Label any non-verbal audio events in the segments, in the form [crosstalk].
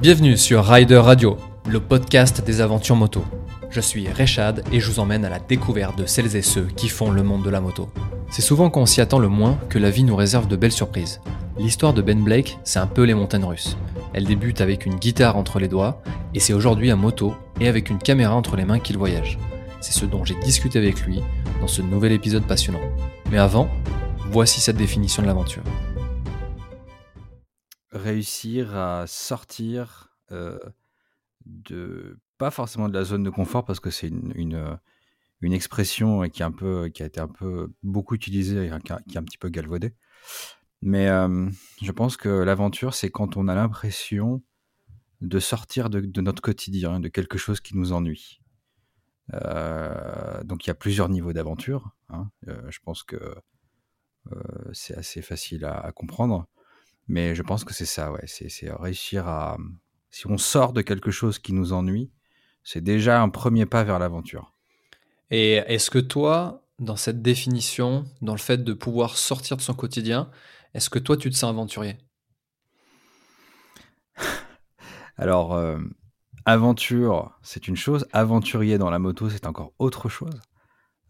Bienvenue sur Rider Radio, le podcast des aventures moto. Je suis Rechad et je vous emmène à la découverte de celles et ceux qui font le monde de la moto. C'est souvent quand on s'y attend le moins que la vie nous réserve de belles surprises. L'histoire de Ben Blake, c'est un peu les montagnes russes. Elle débute avec une guitare entre les doigts et c'est aujourd'hui à moto et avec une caméra entre les mains qu'il voyage. C'est ce dont j'ai discuté avec lui dans ce nouvel épisode passionnant. Mais avant, voici cette définition de l'aventure réussir à sortir de pas forcément de la zone de confort parce que c'est une, une, expression qui, est un peu, qui a été un peu beaucoup utilisée qui, est un petit peu galvaudée. Mais je pense que l'aventure, c'est quand on a l'impression de sortir de, notre quotidien, de quelque chose qui nous ennuie. donc il y a plusieurs niveaux d'aventure. Hein. je pense que c'est assez facile à comprendre. Mais je pense que c'est ça, ouais. C'est réussir à. Si on sort de quelque chose qui nous ennuie, c'est déjà un premier pas vers l'aventure. Et est-ce que toi, dans cette définition, dans le fait de pouvoir sortir de son quotidien, est-ce que toi, tu te sens aventurier? [laughs] Alors, euh, aventure, c'est une chose. Aventurier dans la moto, c'est encore autre chose.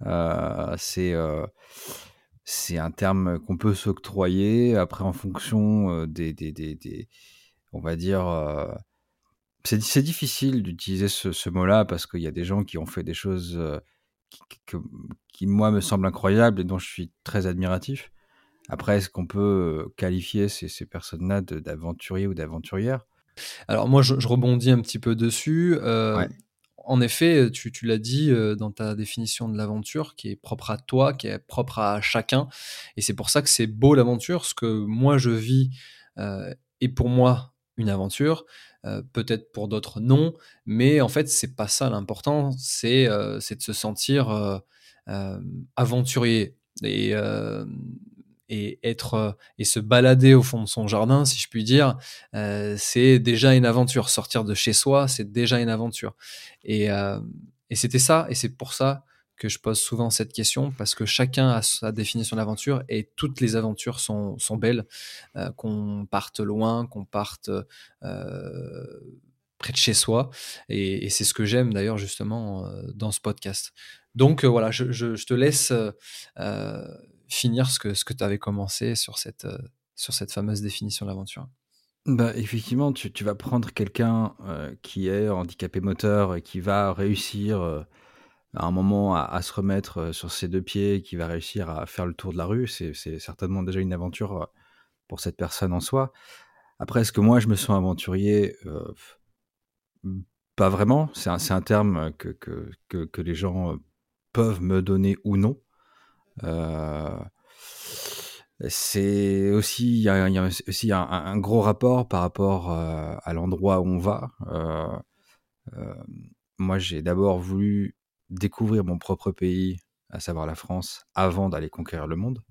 Euh, c'est. Euh, c'est un terme qu'on peut s'octroyer. Après, en fonction des, des, des, on va dire, c'est difficile d'utiliser ce, mot-là parce qu'il y a des gens qui ont fait des choses qui, qui, moi, me semblent incroyables et dont je suis très admiratif. Après, est-ce qu'on peut qualifier ces, ces personnes-là d'aventuriers ou d'aventurières? Alors moi, je, rebondis un petit peu dessus. Ouais en effet, tu, l'as dit euh, dans ta définition de l'aventure, qui est propre à toi, qui est propre à chacun. Et c'est pour ça que c'est beau l'aventure. Ce que moi je vis euh, est pour moi une aventure, euh, peut-être pour d'autres non, mais en fait c'est pas ça l'important, c'est de se sentir aventurier. Et et être euh, et se balader au fond de son jardin, si je puis dire, euh, c'est déjà une aventure. Sortir de chez soi, c'est déjà une aventure. Et, euh, et c'était ça, et c'est pour ça que je pose souvent cette question, parce que chacun a sa définition d'aventure, et toutes les aventures sont, sont belles, qu'on parte loin, qu'on parte près de chez soi, et, c'est ce que j'aime d'ailleurs justement dans ce podcast. Donc voilà, je, je, je te laisse finir ce que, ce que tu avais commencé sur cette, euh, sur cette fameuse définition de l'aventure? Bah, effectivement, tu, tu vas prendre quelqu'un euh, qui est handicapé moteur et qui va réussir euh, à un moment à, se remettre sur ses deux pieds, qui va réussir à faire le tour de la rue. C'est certainement déjà une aventure pour cette personne en soi. Après, est-ce que moi je me sens aventurier? Pas vraiment. C'est un, un, terme que, que, que, que, les gens peuvent me donner ou non. Euh, c'est aussi, il y a, aussi un, gros rapport par rapport euh, à l'endroit où on va. Euh, moi, j'ai d'abord voulu découvrir mon propre pays, à savoir la France, avant d'aller conquérir le monde.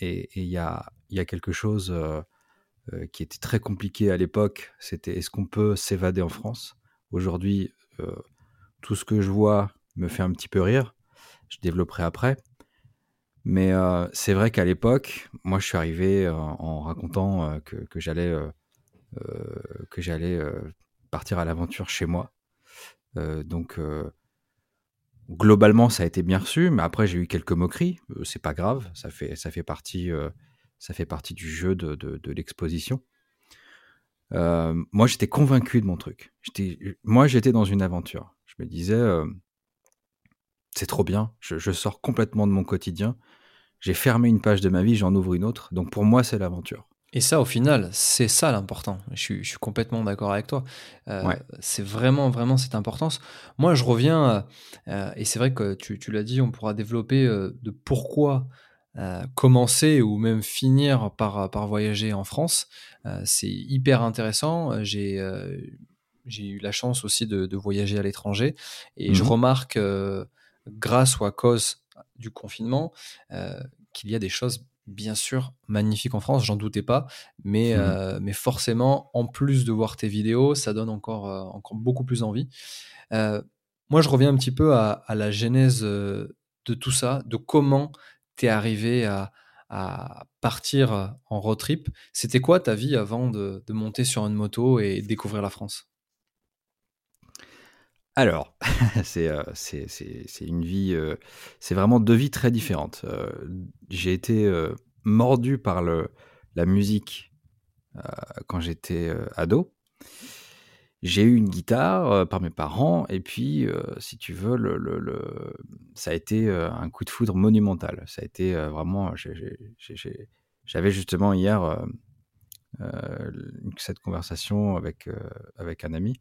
et il y a, y a, quelque chose qui était très compliqué à l'époque, c'était est-ce qu'on peut s'évader en France? Aujourd'hui, tout ce que je vois me fait un petit peu rire je développerai après. Mais euh, c'est vrai qu'à l'époque, moi, je suis arrivé euh, en racontant euh, que, j'allais partir à l'aventure chez moi. donc, globalement, ça a été bien reçu, mais après, j'ai eu quelques moqueries. c'est pas grave, ça fait ça fait partie ça fait partie du jeu de, de, de l'exposition. moi, j'étais convaincu de mon truc. Moi, j'étais dans une aventure. Je me disais, c'est trop bien. Je, sors complètement de mon quotidien. J'ai fermé une page de ma vie, j'en ouvre une autre. Donc pour moi, c'est l'aventure. Et ça, au final, c'est ça l'important. Je suis, complètement d'accord avec toi. Euh, c'est vraiment, vraiment cette importance. Moi, je reviens, euh, et c'est vrai que tu, l'as dit, on pourra développer euh, de pourquoi commencer ou même finir par, par voyager en France. c'est hyper intéressant. J'ai eu la chance aussi de, voyager à l'étranger et je mmh remarque grâce ou à cause du confinement, euh, qu'il y a des choses bien sûr magnifiques en France, j'en doutais pas, mais, mmh euh, mais forcément, en plus de voir tes vidéos, ça donne encore, euh, encore beaucoup plus envie. moi, je reviens un petit peu à, la genèse de tout ça, de comment tu es arrivé à, à partir en road trip. C'était quoi ta vie avant de, monter sur une moto et découvrir la France? Alors, [laughs] c'est une vie, c'est vraiment deux vies très différentes. J'ai été mordu par la musique quand j'étais ado j'ai eu une guitare euh, par mes parents et puis, euh, si tu veux, le, ça a été euh, un coup de foudre monumental. Ça été vraiment. J'avais justement hier cette conversation avec un ami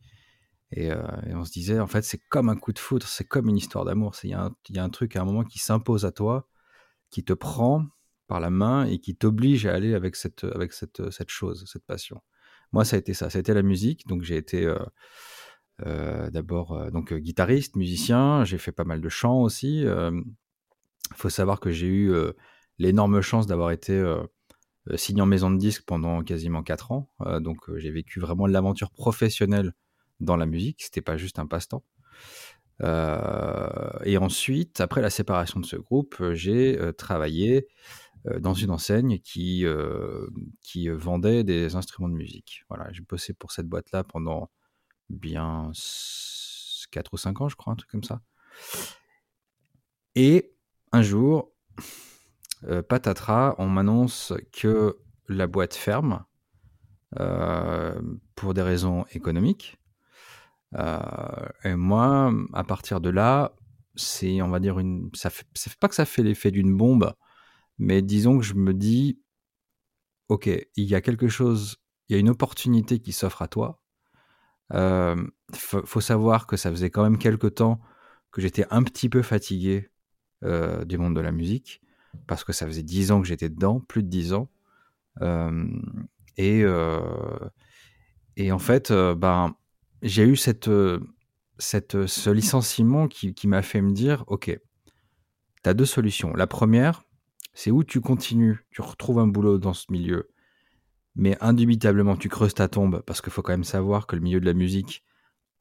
et, on se disait, en fait, c'est comme un coup de foudre, c'est comme une histoire d'amour. Il y, a un truc à un moment qui s'impose à toi, qui te prend par la main et qui t'oblige à aller avec cette, avec cette, cette chose, cette passion. Moi, ça a été ça. Ça a été la musique. Donc, j'ai été euh, euh, d'abord euh, donc guitariste, musicien. J'ai fait pas mal de chants aussi. Il faut savoir que j'ai eu l'énorme chance d'avoir été signé en maison de disques pendant quasiment 4 ans. donc, j'ai vécu vraiment l'aventure professionnelle dans la musique. C'était pas juste un passe-temps. et ensuite, après la séparation de ce groupe, j'ai travaillé euh, dans une enseigne qui, euh, qui vendait des instruments de musique. Voilà, j'ai bossé pour cette boîte-là pendant bien 4 ou 5 ans, je crois, un truc comme ça. Et un jour, euh, patatras, on m'annonce que la boîte ferme pour des raisons économiques. Et moi, à partir de là, c'est, on va dire, une, ça fait, pas que ça fait l'effet d'une bombe, mais disons que je me dis, ok, il y a quelque chose, il y a une opportunité qui s'offre à toi. Euh, faut, savoir que ça faisait quand même quelques temps que j'étais un petit peu fatigué euh, du monde de la musique, parce que ça faisait dix ans que j'étais dedans, plus de dix ans. Euh, et, et en fait, ben, j'ai eu cette, cette, ce licenciement qui, m'a fait me dire, ok, tu as deux solutions. La première, c'est où tu continues, tu retrouves un boulot dans ce milieu, mais indubitablement tu creuses ta tombe, parce qu'il faut quand même savoir que le milieu de la musique,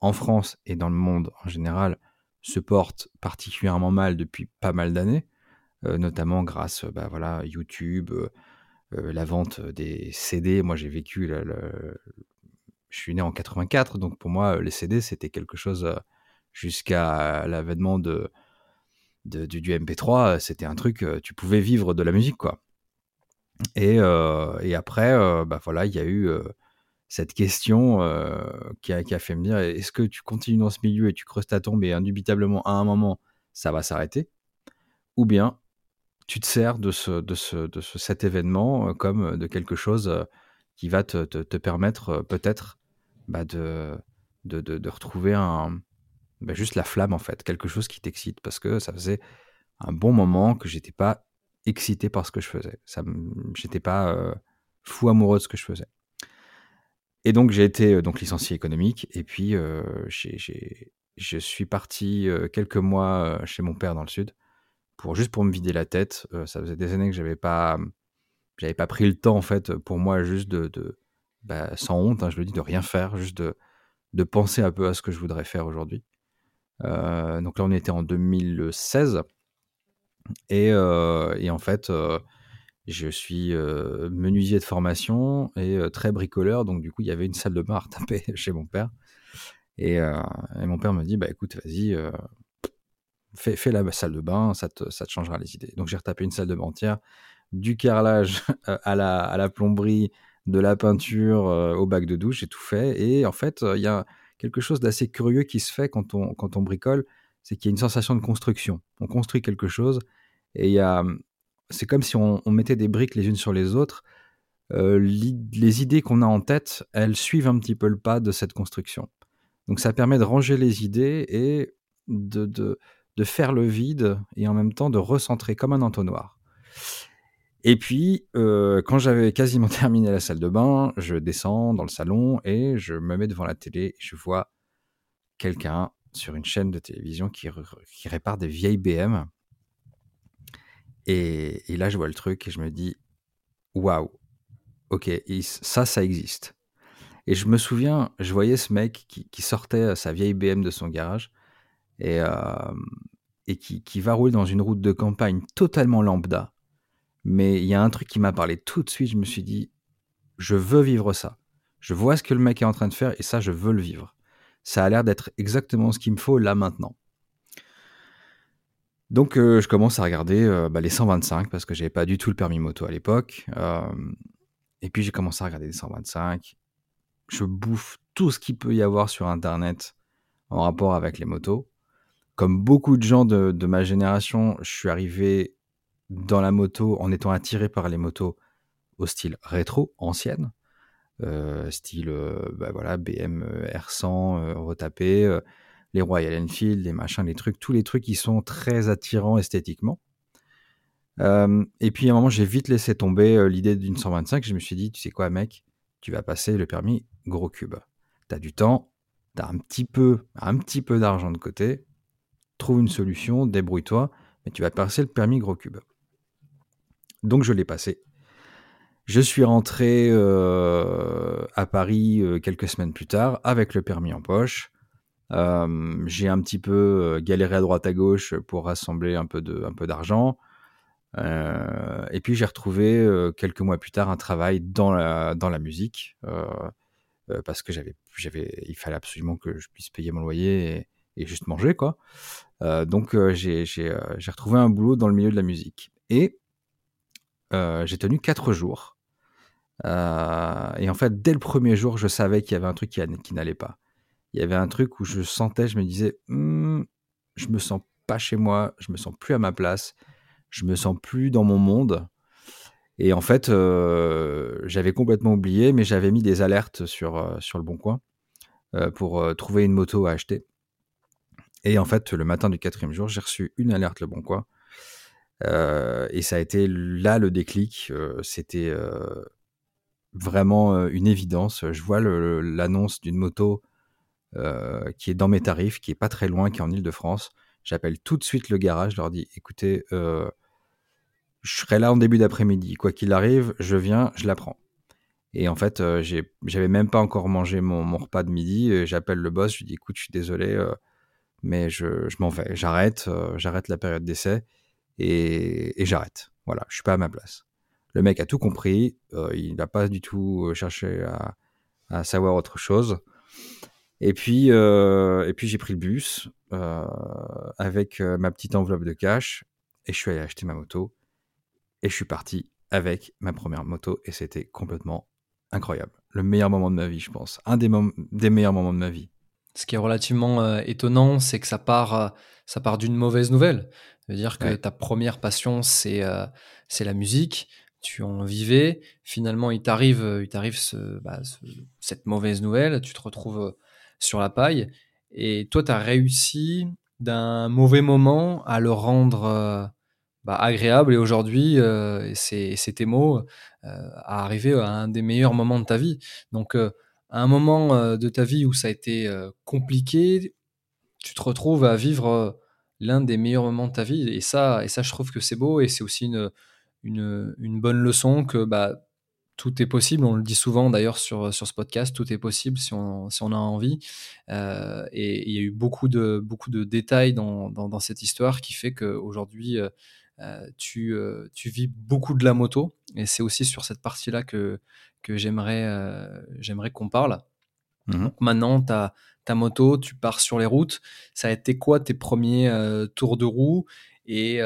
en France et dans le monde en général, se porte particulièrement mal depuis pas mal d'années, euh, notamment grâce à bah, voilà, YouTube, euh, euh, la vente des CD. Moi j'ai vécu, je suis né en 84, donc pour moi les CD c'était quelque chose jusqu'à l'avènement du, MP3, c'était un truc, euh, tu pouvais vivre de la musique, quoi. Et, euh, après, euh, bah voilà, il y a eu cette question qui a, fait me dire est-ce que tu continues dans ce milieu et tu creuses ta tombe et indubitablement à un moment ça va s'arrêter? Ou bien tu te sers de, ce, de, ce, de ce, cet événement comme de quelque chose qui va te, te, permettre peut-être bah de, de, de, retrouver un, bah, juste la flamme en fait, quelque chose qui t'excite parce que ça faisait un bon moment que j'étais pas excité par ce que je faisais. Ça, j'étais pas euh, fou amoureux de ce que je faisais. Et donc j'ai été euh, donc licencié économique et puis euh, je suis parti quelques mois chez mon père dans le sud pour juste pour me vider la tête. ça faisait des années que j'avais pas j'avais pas pris le temps en fait pour moi juste de, bah, sans honte, hein, je le dis, de rien faire, juste de, de penser un peu à ce que je voudrais faire aujourd'hui. Euh, donc là, on était en 2016. Et, euh, et en fait, euh, je suis menuisier de formation et très bricoleur. Donc du coup, il y avait une salle de bain à retaper [laughs] chez mon père. Et, mon père me dit, bah écoute, vas-y, fais, fais, la salle de bain, ça te, ça te changera les idées. Donc j'ai retapé une salle de bain entière, du carrelage [laughs] à la, à la plomberie, de la peinture au bac de douche, j'ai tout fait. Et en fait, il y a quelque chose d'assez curieux qui se fait quand on, bricole, c'est qu'il y a une sensation de construction. On construit quelque chose et a, c'est comme si on, mettait des briques les unes sur les autres. Euh, les idées qu'on a en tête, elles suivent un petit peu le pas de cette construction. Donc ça permet de ranger les idées et de, de faire le vide et en même temps de recentrer comme un entonnoir. Et puis, euh, quand j'avais quasiment [laughs] terminé la salle de bain, je descends dans le salon et je me mets devant la télé et je vois quelqu'un sur une chaîne de télévision qui, répare des vieilles BM. Et, là, je vois le truc et je me dis, waouh, ok, ça, ça existe. Et je me souviens, je voyais ce mec qui, sortait sa vieille BM de son garage et, euh, qui, qui va rouler dans une route de campagne totalement lambda Mais il y a un truc qui m'a parlé tout de suite. Je me suis dit, je veux vivre ça. Je vois ce que le mec est en train de faire et ça, je veux le vivre. Ça a l'air d'être exactement ce qu'il me faut là maintenant. Donc, euh, je commence à regarder euh, bah, les 125 parce que j'avais pas du tout le permis moto à l'époque. Euh, et puis, j'ai commencé à regarder les 125. Je bouffe tout ce qu'il peut y avoir sur Internet en rapport avec les motos. Comme beaucoup de gens de, de ma génération, je suis arrivé dans la moto en étant attiré par les motos au style rétro, ancienne. Euh, style euh, bah voilà, BM euh, R100 retapé, les Royal Enfield, les machins, les trucs, tous les trucs qui sont très attirants esthétiquement. et puis à un moment, j'ai vite laissé tomber l'idée d'une 125. Je me suis dit, tu sais quoi, mec, tu vas passer le permis gros cube. T'as du temps, t'as un petit peu, un petit peu d'argent de côté, trouve une solution, débrouille-toi, mais tu vas passer le permis gros cube. Donc je l'ai passé. Je suis rentré euh, à Paris euh, quelques semaines plus tard avec le permis en poche. Euh, j'ai un petit peu galéré à droite à gauche pour rassembler un peu de, un peu d'argent. et puis j'ai retrouvé quelques mois plus tard un travail dans la, dans la musique parce que j'avais, j'avais, il fallait absolument que je puisse payer mon loyer et, et juste manger quoi. donc j'ai, j'ai, j'ai retrouvé un boulot dans le milieu de la musique et j'ai tenu quatre jours euh, et en fait, dès le premier jour, je savais qu'il y avait un truc qui, n'allait pas. Il y avait un truc où je sentais, je me disais, hm, je me sens pas chez moi, je me sens plus à ma place, je me sens plus dans mon monde. Et en fait, euh, j'avais complètement oublié, mais j'avais mis des alertes sur, euh, sur le bon coin pour trouver une moto à acheter. Et en fait, le matin du quatrième jour, j'ai reçu une alerte le bon coin. Et ça a été là le déclic. C'était vraiment euh, une évidence. Je vois l'annonce d'une moto euh, qui est dans mes tarifs, qui est pas très loin, qui est en Ile-de-France. J'appelle tout de suite le garage, je leur dis écoutez, euh, je serai là en début d'après-midi. Quoi qu'il arrive, je viens, je la prends. Et en fait, j'avais même pas encore mangé mon, repas de midi. J'appelle le boss, je lui dis écoute, je suis désolé, mais je, m'en vais. J'arrête, j'arrête la période d'essai et, j'arrête. Voilà, je suis pas à ma place. Le mec a tout compris, euh, il n'a pas du tout euh, cherché à, savoir autre chose. Et puis, euh, et puis j'ai pris le bus avec ma petite enveloppe de cash et je suis allé acheter ma moto et je suis parti avec ma première moto et c'était complètement incroyable. Le meilleur moment de ma vie, je pense. Un des meilleurs moments de ma vie. Ce qui est relativement étonnant, c'est que ça part, ça part d'une mauvaise nouvelle. C'est-à-dire que ta première passion, c'est c'est la musique tu en vivais. Finalement, il t'arrive, euh, il t'arrive bah, cette mauvaise nouvelle, tu te retrouves euh, sur la paille. Et toi, tu as réussi d'un mauvais moment à le rendre euh, bah, agréable. Et aujourd'hui, c'est, tes mots, à arriver à un des meilleurs moments de ta vie. Donc, à un moment de ta vie où ça a été compliqué, tu te retrouves à vivre l'un des meilleurs moments de ta vie. Et ça, et ça, je trouve que c'est beau. Et c'est aussi une une, bonne leçon que bah, tout est possible. On le dit souvent d'ailleurs sur, sur ce podcast, tout est possible si on, si on a envie. Euh, et il y a eu beaucoup de, beaucoup de détails dans, dans, cette histoire qui fait qu'aujourd'hui, euh, euh tu, euh, tu vis beaucoup de la moto. Et c'est aussi sur cette partie-là que, que j'aimerais, j'aimerais qu'on parle. Mmh Donc maintenant, tu as ta moto, tu pars sur les routes. Ça a été quoi tes premiers tours de roue? Et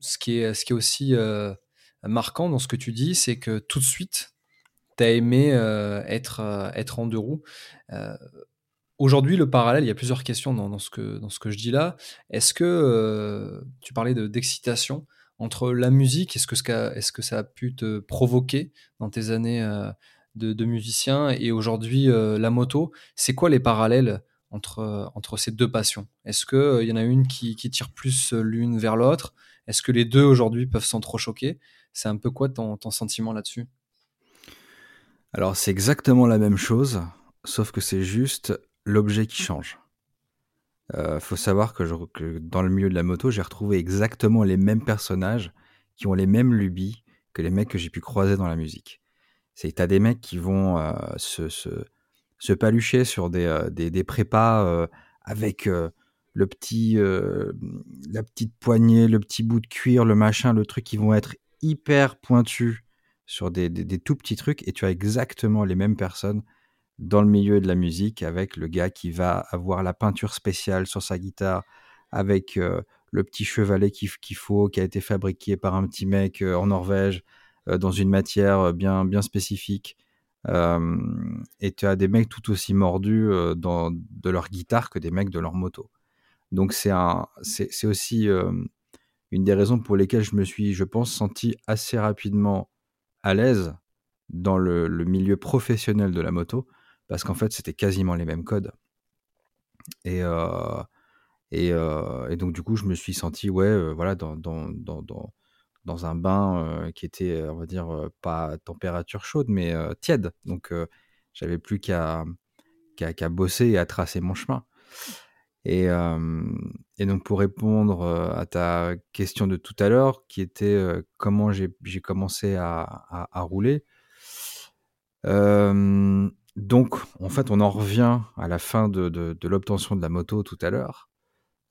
ce qui est, ce qui est aussi euh, marquant dans ce que tu dis, c'est que tout de suite, tu as aimé euh, être, euh, être en deux roues. Aujourd'hui, le parallèle, il y a plusieurs questions dans, ce, que, dans ce que je dis là. Est-ce que tu parlais d'excitation entre la musique, est-ce que, est que ça a pu te provoquer dans tes années de, musicien et aujourd'hui la moto C'est quoi les parallèles entre, entre ces deux passions? Est-ce qu'il y en a une qui, tire plus l'une vers l'autre? Est-ce que les deux aujourd'hui peuvent s'entrechoquer C'est un peu quoi ton, sentiment là-dessus? Alors c'est exactement la même chose, sauf que c'est juste l'objet qui change. Euh, faut savoir que, dans le milieu de la moto, j'ai retrouvé exactement les mêmes personnages qui ont les mêmes lubies que les mecs que j'ai pu croiser dans la musique. C'est que as des mecs qui vont euh, se, se, palucher sur des, euh, des, prépas avec petit, euh, la petite poignée, le petit bout de cuir, le machin, le truc, qui vont être hyper pointu sur des, des, tout petits trucs et tu as exactement les mêmes personnes dans le milieu de la musique avec le gars qui va avoir la peinture spéciale sur sa guitare, avec euh, le petit chevalet qu'il faut, qui a été fabriqué par un petit mec euh, en Norvège, euh, dans une matière bien, bien spécifique. et tu as des mecs tout aussi mordus dans, de leur guitare que des mecs de leur moto. Donc c'est aussi une des raisons pour lesquelles je me suis, je pense, senti assez rapidement à l'aise dans le, milieu professionnel de la moto, parce qu'en fait, c'était quasiment les mêmes codes. Et, euh, euh, donc, du coup, je me suis senti, ouais, euh, voilà, dans, un bain qui était, on va dire, pas température chaude, mais tiède. Donc, j'avais plus qu'à bosser et à tracer mon chemin. Et, et, donc pour répondre à ta question de tout à l'heure, qui était comment j'ai commencé à, à, rouler, donc en fait on en revient à la fin de, l'obtention de la moto tout à l'heure.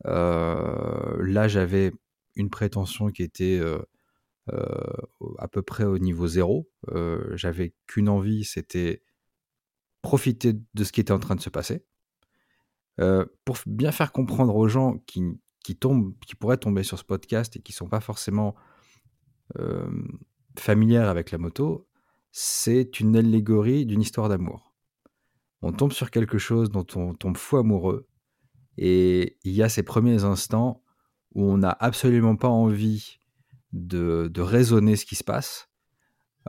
là j'avais une prétention qui était à peu près au niveau zéro. j'avais qu'une envie, c'était profiter de ce qui était en train de se passer. Euh, pour bien faire comprendre aux gens qui, qui, pourraient tomber sur ce podcast et qui ne sont pas forcément euh, familières avec la moto, c'est une allégorie d'une histoire d'amour. On tombe sur quelque chose dont on tombe fou amoureux et il y a ces premiers instants où on n'a absolument pas envie de, de, raisonner ce qui se passe,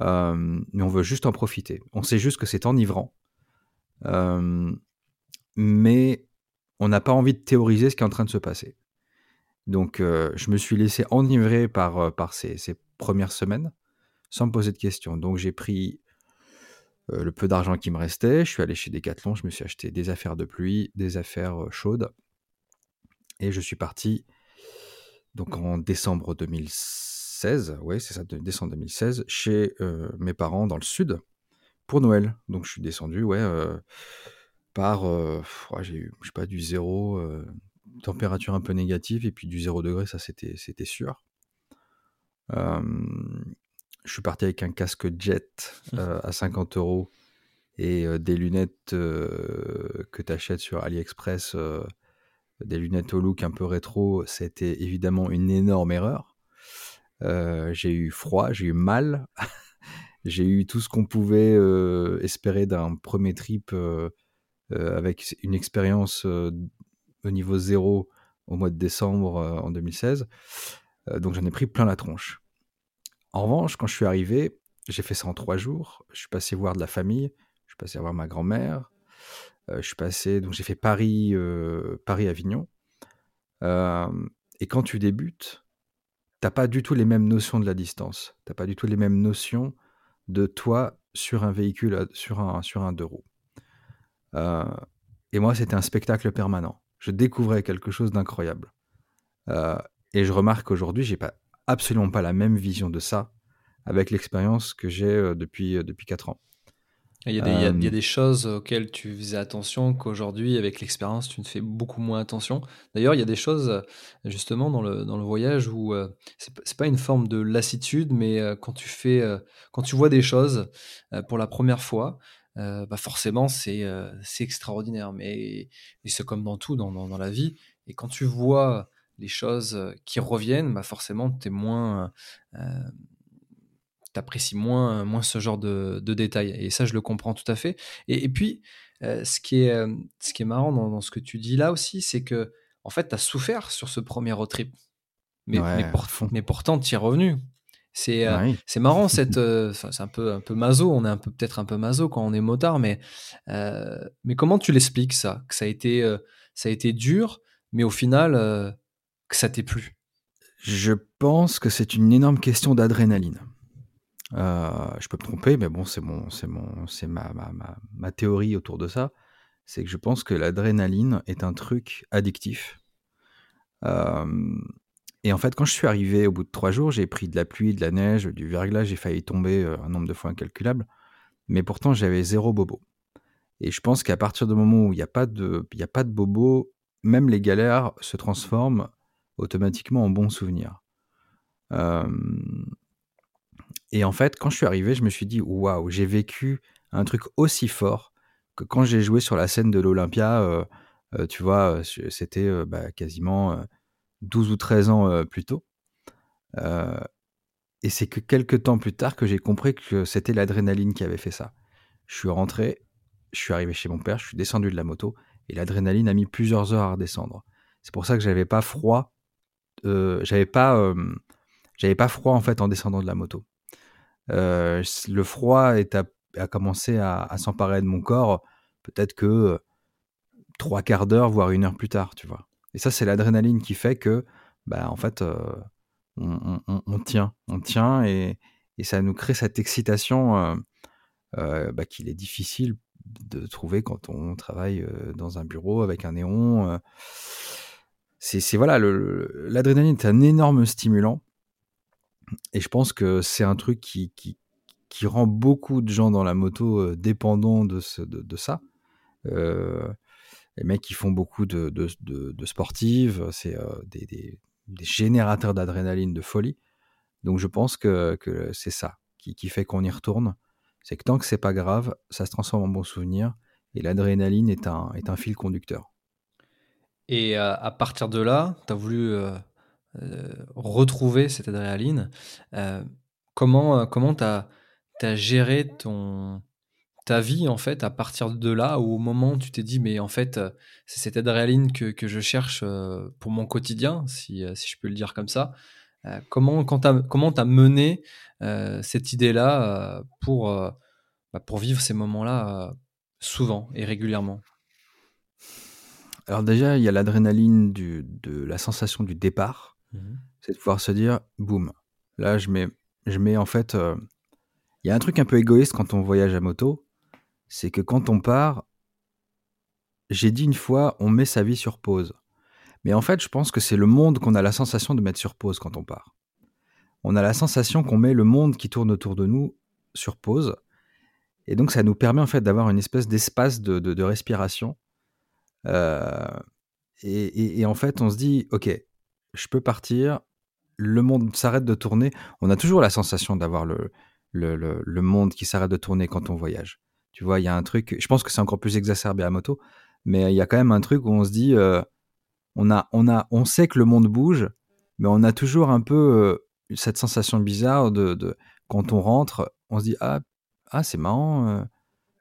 euh, mais on veut juste en profiter. On sait juste que c'est enivrant. mais on n'a pas envie de théoriser ce qui est en train de se passer. Donc, euh, je me suis laissé enivrer par, euh, par ces, premières semaines sans me poser de questions. Donc, j'ai pris euh, le peu d'argent qui me restait. Je suis allé chez Decathlon. Je me suis acheté des affaires de pluie, des affaires chaudes. Et je suis parti donc en décembre 2016. Oui, c'est ça, décembre 2016, chez mes parents dans le sud pour Noël. Donc, je suis descendu, ouais par, euh, j'ai eu, je sais pas, du zéro, euh, température un peu négative, et puis du 0 degré, ça c'était, c'était sûr. Je suis parti avec un casque jet [laughs] euh, à 50 euros et des lunettes que tu achètes sur AliExpress, des lunettes au look un peu rétro, c'était évidemment une énorme erreur. j'ai eu froid, j'ai eu mal, [laughs] j'ai eu tout ce qu'on pouvait espérer d'un premier trip euh, avec une expérience euh, au niveau zéro au mois de décembre euh, en 2016. donc j'en ai pris plein la tronche. En revanche, quand je suis arrivé, j'ai fait ça en trois jours. Je suis passé voir de la famille, je suis passé voir ma grand-mère. je suis passé, donc j'ai fait Paris, Paris Avignon. et quand tu débutes, t'as pas du tout les mêmes notions de la distance. T'as pas du tout les mêmes notions de toi sur un véhicule, sur un, sur un deux roues. Euh, et moi, c'était un spectacle permanent. Je découvrais quelque chose d'incroyable. Euh, et je remarque qu'aujourd'hui, j'ai pas absolument pas la même vision de ça avec l'expérience que j'ai euh, depuis, depuis 4 ans. Il y, a des, des, choses auxquelles tu faisais attention qu'aujourd'hui, avec l'expérience, tu ne fais beaucoup moins attention. D'ailleurs, il y a des choses, justement, dans le, dans le voyage où c'est pas une forme de lassitude, mais quand tu fais, quand tu vois des choses pour la première fois, euh, bah forcément euh, c'est extraordinaire. Mais, c'est comme dans tout, dans, dans, la vie. Et quand tu vois les choses euh, qui reviennent, bah forcément tu es moins... t'apprécies moins, moins ce genre de, de, détails. Et ça, je le comprends tout à fait. Et, puis, ce, qui est, ce qui est marrant dans, dans, ce que tu dis là aussi, c'est que, en fait, tu as souffert sur ce premier road trip. Mais, mais, mais, pourtant, tu es revenu. C'est euh, c'est marrant cette euh, c'est un peu un peu maso, on est un peu peut-être un peu maso quand on est motard mais euh, mais comment tu l'expliques ça? Que ça a été ça a été dur mais au final que ça t'est plu? Je pense que c'est une énorme question d'adrénaline. je peux me tromper mais bon c'est mon c'est mon c'est ma, ma, ma, ma, théorie autour de ça, c'est que je pense que l'adrénaline est un truc addictif. Et en fait, quand je suis arrivé au bout de trois jours, j'ai pris de la pluie, de la neige, du verglas, j'ai failli tomber euh, un nombre de fois incalculable. Mais pourtant, j'avais zéro bobo. Et je pense qu'à partir du moment où il n'y a, pas de, a pas de bobo, même les galères se transforment automatiquement en bons souvenirs. et en fait, quand je suis arrivé, je me suis dit, waouh, j'ai vécu un truc aussi fort que quand j'ai joué sur la scène de l'Olympia, euh, euh, tu vois, c'était bah, quasiment 12 ou 13 ans plus tôt. et c'est que quelques temps plus tard que j'ai compris que c'était l'adrénaline qui avait fait ça. Je suis rentré, je suis arrivé chez mon père, je suis descendu de la moto, et l'adrénaline a mis plusieurs heures à redescendre. C'est pour ça que j'avais pas froid, j'avais pas, j'avais pas froid en fait en descendant de la moto. Euh, le froid est a commencé à, s'emparer de mon corps, peut-être que trois quarts d'heure, voire une heure plus tard, tu vois. Et ça, c'est l'adrénaline qui fait que, bah, en fait, euh, on, tient, on tient, et, ça nous crée cette excitation euh, bah, qu'il est difficile de trouver quand on travaille dans un bureau avec un néon. C'est voilà, l'adrénaline est un énorme stimulant et je pense que c'est un truc qui, rend beaucoup de gens dans la moto euh, dépendants de, ce, de, ça. Euh, les mecs qui font beaucoup de, sportives, c'est euh, des, générateurs d'adrénaline de folie. Donc je pense que, c'est ça qui, fait qu'on y retourne. C'est que tant que c'est pas grave, ça se transforme en bon souvenir. Et l'adrénaline est un fil conducteur. Et à partir de là, tu as voulu euh, retrouver cette adrénaline. Euh, comment euh, comment tu as, géré ton, ta vie en fait à partir de là au moment où tu t'es dit mais en fait c'est cette adrénaline que, que, je cherche pour mon quotidien si, si, je peux le dire comme ça comment quand as, comment mené cette idée là pour bah, pour vivre ces moments là souvent et régulièrement? Alors déjà il y a l'adrénaline de la sensation du départ Mmh c'est de pouvoir se dire, boum, là je mets, je mets en fait, euh, il y a un truc un peu égoïste quand on voyage à moto, c'est que quand on part, j'ai dit une fois, on met sa vie sur pause. Mais en fait, je pense que c'est le monde qu'on a la sensation de mettre sur pause quand on part. On a la sensation qu'on met le monde qui tourne autour de nous sur pause. Et donc, ça nous permet en fait d'avoir une espèce d'espace de, respiration. Euh, et, en fait, on se dit, OK, je peux partir, le monde s'arrête de tourner. On a toujours la sensation d'avoir le, le, le, monde qui s'arrête de tourner quand on voyage. Tu vois, il y a un truc, je pense que c'est encore plus exacerbé à moto, mais il y a quand même un truc où on se dit, euh, on, a, on, a, on sait que le monde bouge, mais on a toujours un peu euh, cette sensation bizarre de, de, quand on rentre, on se dit, ah, ah c'est marrant,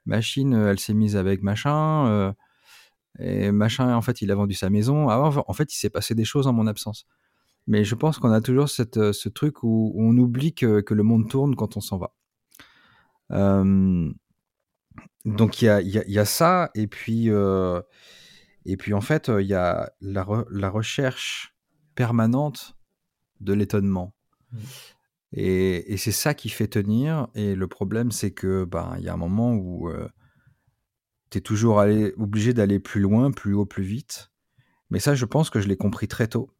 machine, elle s'est mise avec machin et machin, en fait, il a vendu sa maison. En fait, il s'est passé des choses en mon absence. Mais je pense qu'on a toujours cette, euh, ce truc où, on oublie que, que, le monde tourne quand on s'en va. donc il y a, y a, ça, et puis, euh, et puis en fait, il y a la, la recherche permanente de l'étonnement. Mmh. Et, et c'est ça qui fait tenir. Et le problème, c'est que ben il y a un moment où euh, tu es toujours obligé d'aller plus loin, plus haut, plus vite. Mais ça, je pense que je l'ai compris très tôt.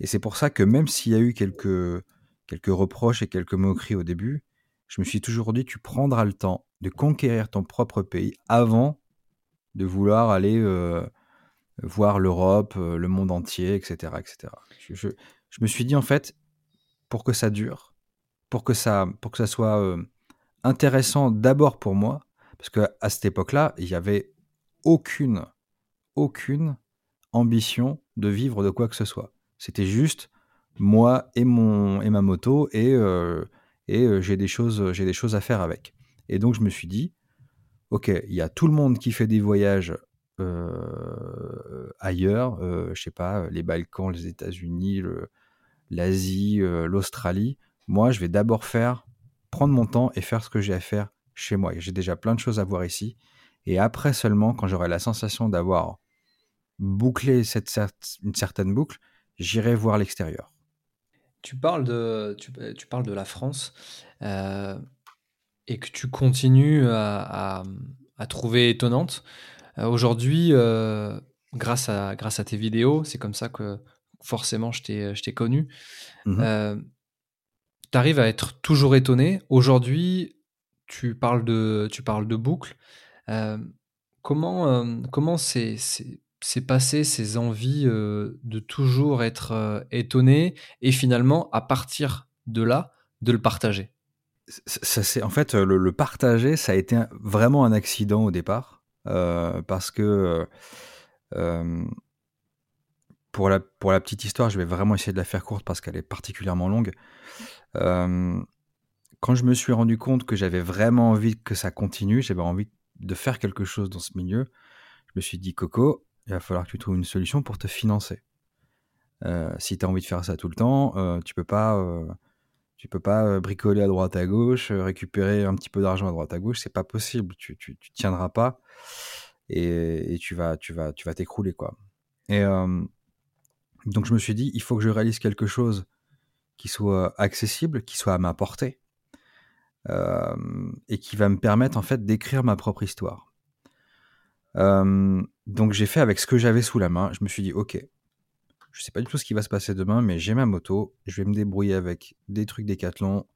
Et c'est pour ça que même s'il y a eu quelques, quelques reproches et quelques moqueries au début, je me suis toujours dit, tu prendras le temps de conquérir ton propre pays avant de vouloir aller euh, voir l'Europe, euh, le monde entier, etc. etc. Je, me suis dit, en fait, pour que ça dure, pour que ça, pour que ça soit euh, intéressant d'abord pour moi, parce qu'à cette époque-là, il n'y avait aucune, aucune ambition de vivre de quoi que ce soit. C'était juste moi et, mon, et ma moto et, euh, et euh, j'ai des, choses, des choses à faire avec. Et donc je me suis dit, ok, il y a tout le monde qui fait des voyages euh, ailleurs, je sais pas, les Balkans, les États-Unis, l'Asie, l'Australie. Moi, je vais d'abord faire, prendre mon temps et faire ce que j'ai à faire chez moi. J'ai déjà plein de choses à voir ici. Et après seulement, quand j'aurai la sensation d'avoir bouclé cette une certaine boucle, j'irai voir l'extérieur. Tu parles de, tu, parles de la France euh, et que tu continues à, trouver étonnante. Euh, aujourd'hui, euh, grâce, à, grâce à tes vidéos, c'est comme ça que forcément je t'ai connu. Mmh tu arrives à être toujours étonné. Aujourd'hui, tu parles de, tu parles de boucle. Comment euh, comment passé ces envies de toujours être étonné et finalement, à partir de là, de le partager? Ça c'est en fait le, partager, ça a été vraiment un accident au départ parce que pour la, pour la petite histoire, je vais vraiment essayer de la faire courte parce qu'elle est particulièrement longue. Quand je me suis rendu compte que j'avais vraiment envie que ça continue, j'avais envie de faire quelque chose dans ce milieu, je me suis dit, Coco, il va falloir que tu trouves une solution pour te financer. si tu as envie de faire ça tout le temps, tu peux pas tu peux pas euh, bricoler à droite à gauche, euh, récupérer un petit peu d'argent à droite à gauche, c'est pas possible. Tu, tu, tiendras pas et, tu vas tu vas tu vas t'écrouler quoi. Et euh, donc je me suis dit il faut que je réalise quelque chose qui soit accessible, qui soit à ma portée et qui va me permettre en fait d'écrire ma propre histoire. donc j'ai fait avec ce que j'avais sous la main. Je me suis dit ok, je sais pas du tout ce qui va se passer demain, mais j'ai ma moto. Je vais me débrouiller avec des trucs décathlon.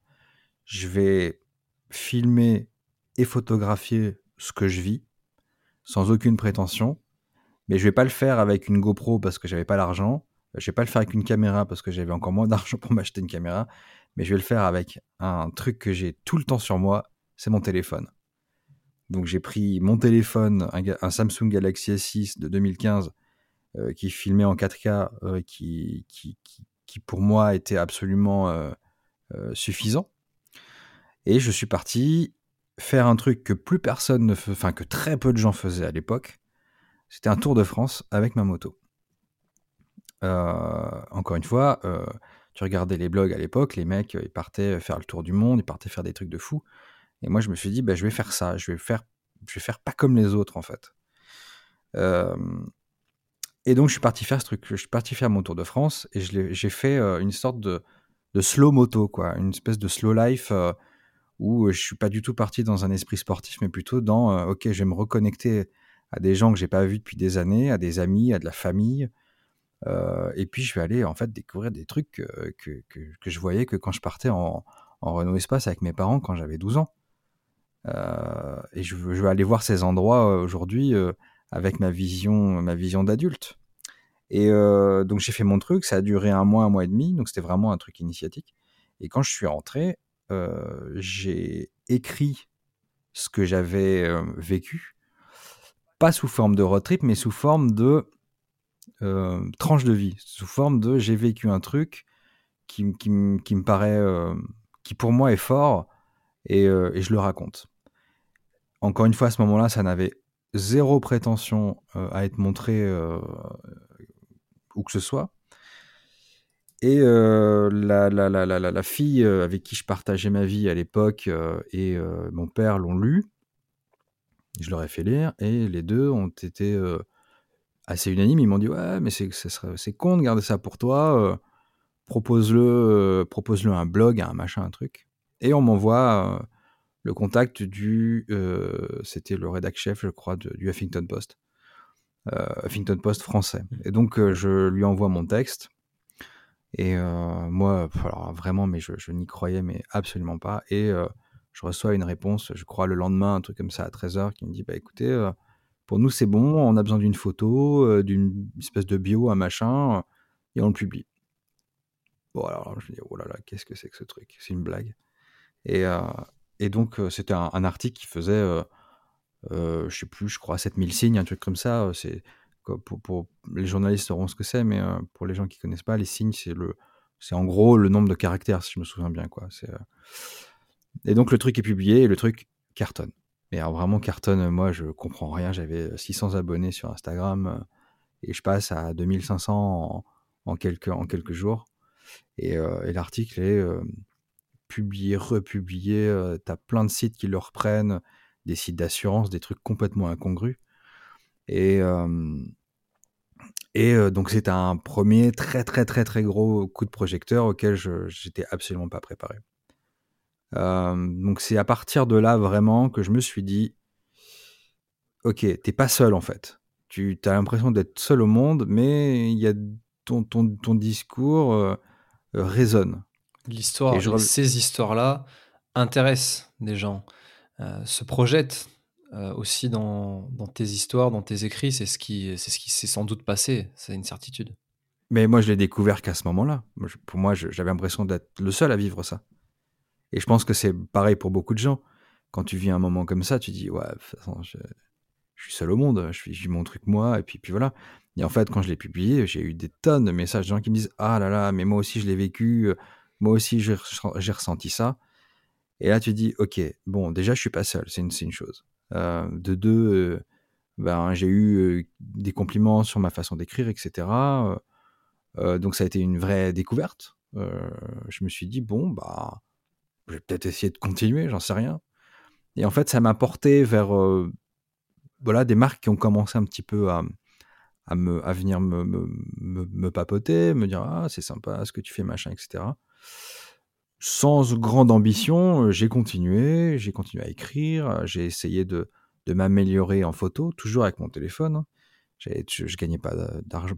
Je vais filmer et photographier ce que je vis, sans aucune prétention. Mais je vais pas le faire avec une GoPro parce que j'avais pas l'argent. Je vais pas le faire avec une caméra parce que j'avais encore moins d'argent pour m'acheter une caméra. Mais je vais le faire avec un truc que j'ai tout le temps sur moi, c'est mon téléphone. Donc j'ai pris mon téléphone, un, Samsung Galaxy S6 de 2015 euh, qui filmait en 4K, euh, qui, pour moi était absolument euh, suffisant. Et je suis parti faire un truc que plus personne ne enfin que très peu de gens faisaient à l'époque. C'était un tour de France avec ma moto. Encore une fois, tu regardais les blogs à l'époque, les mecs, ils partaient faire le tour du monde, ils partaient faire des trucs de fou. Et moi, je me suis dit, bah, je vais faire ça, je vais faire, je vais faire pas comme les autres en fait. Et donc, je suis parti faire ce truc. Je suis parti faire mon tour de France et j'ai fait euh, une sorte de, de, slow moto, quoi. Une espèce de slow life euh, où je suis pas du tout parti dans un esprit sportif, mais plutôt dans, euh, OK, je vais me reconnecter à des gens que j'ai pas vus depuis des années, à des amis, à de la famille. Et puis, je vais aller, en fait, découvrir des trucs que, que, je voyais que quand je partais en, en Renault Espace avec mes parents quand j'avais 12 ans. et je, je, vais aller voir ces endroits aujourd'hui avec ma vision, ma vision d'adulte. Et euh, donc j'ai fait mon truc, ça a duré un mois, un mois et demi, donc c'était vraiment un truc initiatique. Et quand je suis rentré, euh, j'ai écrit ce que j'avais euh, vécu, pas sous forme de road trip, mais sous forme de tranche de vie, sous forme de j'ai vécu un truc qui, qui, qui me paraît, qui pour moi est fort, et, et je le raconte. Encore une fois, à ce moment-là, ça n'avait zéro prétention euh, à être montré euh, où que ce soit. Et euh, la, la, la, la, fille avec qui je partageais ma vie à l'époque et mon père l'ont lu. Je leur ai fait lire et les deux ont été assez unanimes. Ils m'ont dit Ouais, mais c'est, c'est con de garder ça pour toi. propose-le, propose-le un blog, un machin, un truc. Et on m'envoie le contact du. Euh, c'était le rédac chef, je crois, du Huffington Post. Euh, Huffington Post français. Mmh. Et donc, euh, je lui envoie mon texte. Et moi, alors vraiment, mais je, n'y croyais mais absolument pas. Et je reçois une réponse, je crois le lendemain, un truc comme ça à 13h, qui me dit, bah écoutez, pour nous c'est bon, on a besoin d'une photo, d'une espèce de bio, un machin, et on le publie. Bon alors, je me dis, oh là là, qu'est-ce que c'est que ce truc? C'est une blague. Et, et donc, euh, c'était un, article qui faisait, euh, euh, je sais plus, je crois 7000 signes, un truc comme ça. C'est pour, les journalistes sauront ce que c'est, mais pour les gens qui connaissent pas, les signes, c'est le, c'est en gros le nombre de caractères, si je me souviens bien, quoi. Et donc le truc est publié et le truc cartonne. Mais alors vraiment cartonne, moi je comprends rien. J'avais 600 abonnés sur Instagram et je passe à 2500 en, quelques, en quelques jours. Et, et l'article est publier, republier. Euh, tu as plein de sites qui le reprennent, des sites d'assurance, des trucs complètement incongrus. Et, et donc c'est un premier très très très très gros coup de projecteur auquel je j'étais absolument pas préparé. Donc c'est à partir de là vraiment que je me suis dit, ok, t'es pas seul en fait. Tu as l'impression d'être seul au monde, mais il y a ton, ton, ton discours euh, résonne. L'histoire, ces histoires-là intéressent des gens, euh, se projettent euh, aussi dans, tes histoires, dans tes écrits. C'est ce qui, c'est ce qui s'est sans doute passé. C'est une certitude. Mais moi, je l'ai découvert qu'à ce moment-là. Pour moi, j'avais l'impression d'être le seul à vivre ça. Et je pense que c'est pareil pour beaucoup de gens. Quand tu vis un moment comme ça, tu dis, ouais, je, suis seul au monde, je vis mon truc moi, et puis, voilà. Et en fait, quand je l'ai publié, j'ai eu des tonnes de messages de gens qui me disent, ah là là, mais moi aussi je l'ai vécu, moi aussi j'ai ressenti ça. Et là, tu dis, ok, bon, déjà, je suis pas seul, c'est une, chose. Euh, de deux, euh, ben, j'ai eu euh, des compliments sur ma façon d'écrire, etc. donc, ça a été une vraie découverte. je me suis dit, bon, bah, je vais peut-être essayer de continuer, j'en sais rien. Et en fait, ça m'a porté vers voilà, des marques qui ont commencé un petit peu à, à, me, à venir me, me, me, papoter, me dire, ah, c'est sympa ce que tu fais, machin, etc sans grande ambition, j'ai continué, j'ai continué à écrire, j'ai essayé de, de m'améliorer en photo, toujours avec mon téléphone. Hein. Je, je gagnais pas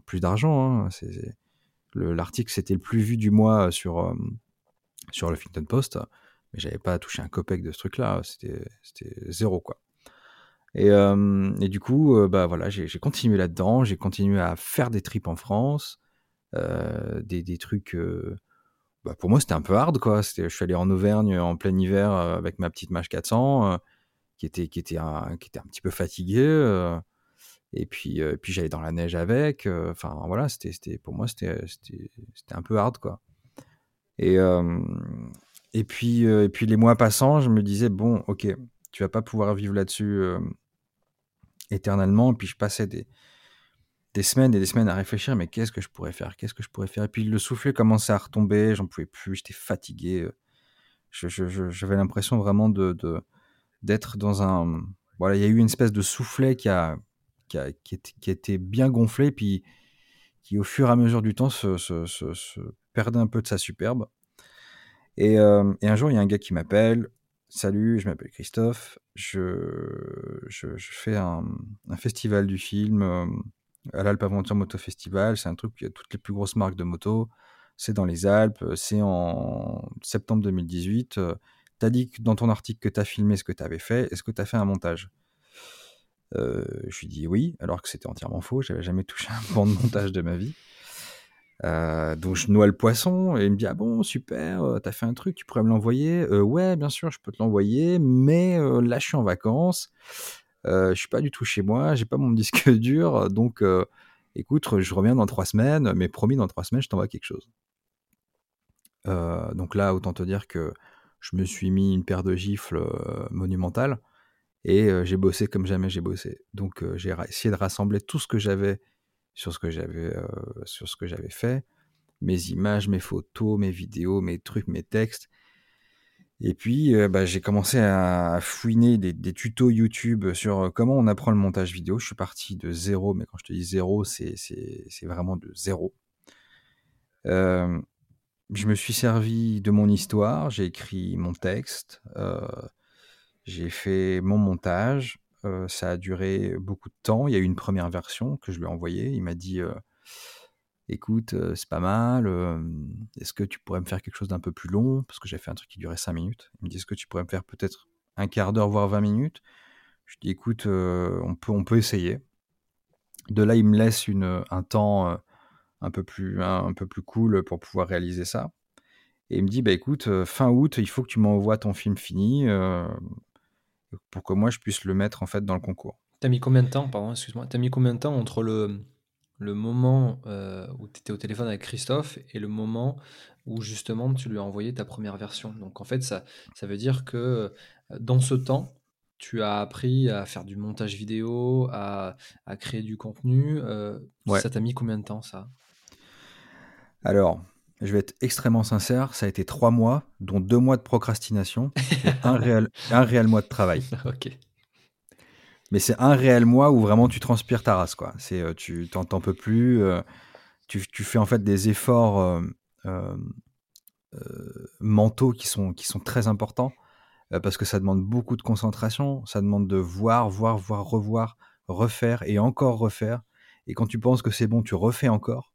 plus d'argent. Hein. L'article, c'était le plus vu du mois sur, sur le Huffington Post, mais j'avais pas touché un copec de ce truc-là. C'était zéro, quoi. Et, et, du coup, bah voilà, j'ai continué là-dedans, j'ai continué à faire des trips en France, euh, des, des, trucs bah, pour moi, c'était un peu hard, quoi. Je suis allé en Auvergne en plein hiver euh, avec ma petite Mach 400, euh, qui, était, qui, était un, qui était un petit peu fatigué. Euh, et puis, puis j'allais dans la neige avec. Enfin, voilà, c'était, pour moi, c'était, un peu hard, quoi. Et, et, puis, et puis, les mois passant, je me disais, bon, ok, tu vas pas pouvoir vivre là-dessus éternellement. Et puis, je passais des, des semaines et des semaines à réfléchir, mais qu'est-ce que je pourrais faire? Qu'est-ce que je pourrais faire? Et puis le soufflet commençait à retomber, j'en pouvais plus, j'étais fatigué. Euh, j'avais l'impression vraiment de d'être dans un. Voilà, il y a eu une espèce de soufflet qui a qui a, qui, était bien gonflé, puis qui au fur et à mesure du temps se, se, perdait un peu de sa superbe. Et, euh, et un jour, il y a un gars qui m'appelle. Salut, je m'appelle Christophe. Je, je, fais un, festival du film euh, à l'Alpe Aventure Moto Festival. C'est un truc qui a toutes les plus grosses marques de moto. C'est dans les Alpes. C'est en septembre 2018. Tu as dit dans ton article que tu as filmé ce que tu avais fait. Est-ce que tu as fait un montage? Euh, Je lui dis oui, alors que c'était entièrement faux. J'avais jamais touché un banc de montage de ma vie. Euh, donc je noie le poisson et il me dit ah bon super euh, t'as fait un truc tu pourrais me l'envoyer? Ouais bien sûr je peux te l'envoyer mais là je suis en vacances euh, je suis pas du tout chez moi, j'ai pas mon [laughs] disque dur, donc euh, écoute, je reviens dans trois semaines, mais promis, dans trois semaines, je t'envoie quelque chose. Euh, donc là, autant te dire que je me suis mis une paire de gifles monumentales et j'ai bossé comme jamais j'ai bossé. Donc j'ai essayé de rassembler tout ce que j'avais sur ce que j'avais sur ce que j'avais fait, mes images, mes photos, mes vidéos, mes trucs, mes textes, et puis, euh, bah, j'ai commencé à fouiner des, tutos YouTube sur euh, comment on apprend le montage vidéo. Je suis parti de zéro, mais quand je te dis zéro, c'est vraiment de zéro. Euh, je me suis servi de mon histoire, j'ai écrit mon texte, j'ai fait mon montage. Ça a duré beaucoup de temps. Il y a eu une première version que je lui ai envoyée. Il m'a dit écoute, c'est pas mal, est-ce que tu pourrais me faire quelque chose d'un peu plus long? Parce que j'ai fait un truc qui durait 5 minutes. Il me dit, est-ce que tu pourrais me faire peut-être un quart d'heure, voire 20 minutes? Je dis, écoute, on, peut, on peut essayer. De là, il me laisse une, un temps un, peu plus, un, peu plus cool pour pouvoir réaliser ça. Et il me dit, bah écoute, fin août, il faut que tu m'envoies ton film fini pour que moi je puisse le mettre en fait dans le concours. T'as mis combien de temps, pardon, excuse-moi, t'as mis combien de temps entre le, le moment euh, où tu étais au téléphone avec Christophe et le moment où justement tu lui as envoyé ta première version? Donc en fait, ça, ça veut dire que euh, dans ce temps, tu as appris à faire du montage vidéo, à, créer du contenu. Euh, ça t'a mis combien de temps ça? Alors, je vais être extrêmement sincère, ça a été trois mois, dont deux mois de procrastination et [laughs] un réel, un réel mois de travail. [laughs] ok mais c'est un réel mois où vraiment tu transpires ta race, quoi. C'est, euh, tu t'en peux plus, euh, tu, fais en fait des efforts euh, mentaux qui sont, qui sont très importants parce que ça demande beaucoup de concentration, ça demande de voir, voir, voir, revoir, refaire et encore refaire. Et quand tu penses que c'est bon, tu refais encore.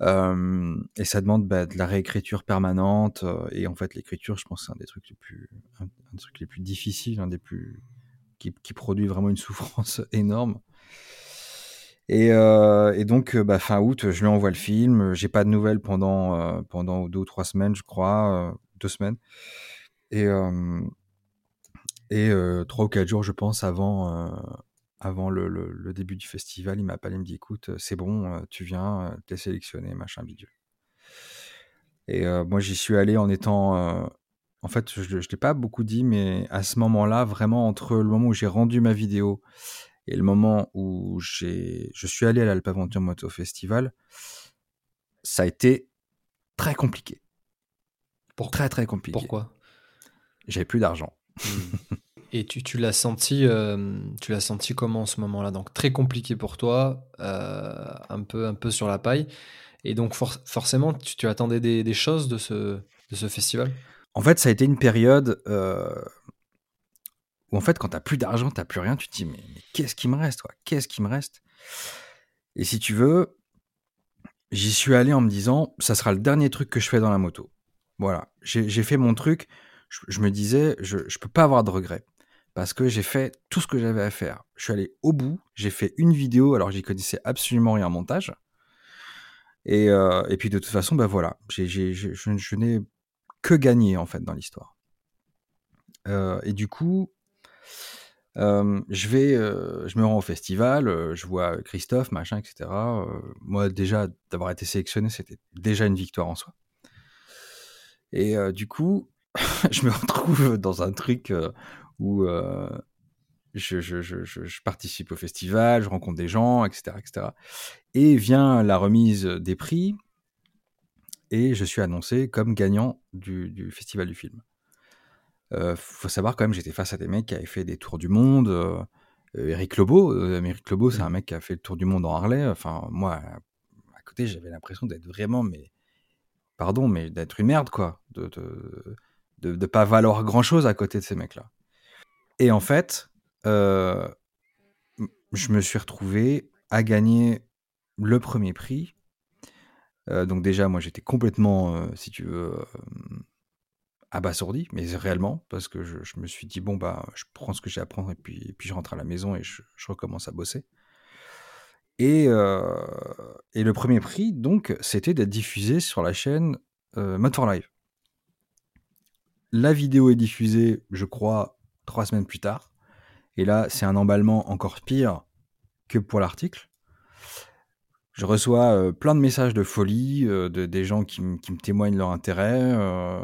Et ça demande bah, de la réécriture permanente. et en fait, l'écriture, je pense, c'est un des trucs les plus, un, trucs les plus difficiles, un des plus, qui, produit vraiment une [laughs] souffrance énorme. Et, euh, donc, euh, bah, fin août, je lui envoie le film. J'ai pas de nouvelles pendant, euh, pendant deux ou trois semaines, je crois. deux semaines. Et, et trois ou quatre jours, je pense, avant, avant le, début du festival, il m'a appelé, il me dit écoute, c'est bon, tu viens, t'es sélectionné, machin bidule. Et moi, j'y suis allé en étant. en fait, je ne l'ai pas beaucoup dit, mais à ce moment-là, vraiment entre le moment où j'ai rendu ma vidéo et le moment où je suis allé à l'Alpaventure Moto Festival, ça a été très compliqué. Pour... Très très compliqué. Pourquoi? J'avais plus d'argent. Hmm. [laughs] Et tu, l'as senti, euh, tu l'as senti comment en ce moment-là? Donc très compliqué pour toi, euh, un peu, un peu sur la paille. Et donc forcément, tu, attendais des, des, choses de ce, festival? En fait, ça a été une période euh, où en fait, quand t'as plus d'argent, t'as plus rien, tu te dis mais, qu'est-ce qui me reste Qu'est-ce qui me reste? Et si tu veux, j'y suis allé en me disant ça sera le dernier truc que je fais dans la moto. Voilà, j'ai fait mon truc. Je, je me disais je, je peux pas avoir de regrets parce que j'ai fait tout ce que j'avais à faire. Je suis allé au bout, j'ai fait une vidéo alors j'y connaissais absolument rien en montage. Et, euh, puis de toute façon, bah voilà, je, je n'ai que gagné en fait dans l'histoire. Euh, et du coup, euh, je vais, je me rends au festival, je vois Christophe, machin, etc. moi déjà d'avoir été sélectionné, c'était déjà une victoire en soi. Et du coup, [laughs] je me retrouve dans un truc où euh, je, je, je, je, participe au festival, je rencontre des gens, etc., etc. Et vient la remise des prix, et je suis annoncé comme gagnant du, du festival du film. Euh, faut savoir quand même, j'étais face à des mecs qui avaient fait des tours du monde. Euh, Eric Lobo, euh, Eric Lobo, c'est un mec qui a fait le tour du monde en Harley. Enfin, moi, à côté, j'avais l'impression d'être vraiment, mais pardon, mais d'être une merde, quoi, de de, de, de pas valoir grand chose à côté de ces mecs-là. Et en fait, euh, je me suis retrouvé à gagner le premier prix. Euh, donc déjà, moi, j'étais complètement, euh, si tu veux, abasourdi, mais réellement, parce que je, me suis dit, bon, bah, je prends ce que j'ai à prendre et puis, puis je rentre à la maison et je, recommence à bosser. Et, et, le premier prix, donc, c'était d'être diffusé sur la chaîne Motor Live. La vidéo est diffusée, je crois, trois semaines plus tard. Et là, c'est un emballement encore pire que pour l'article. Je reçois euh, plein de messages de folie, euh, de, des gens qui, me témoignent leur intérêt. Euh,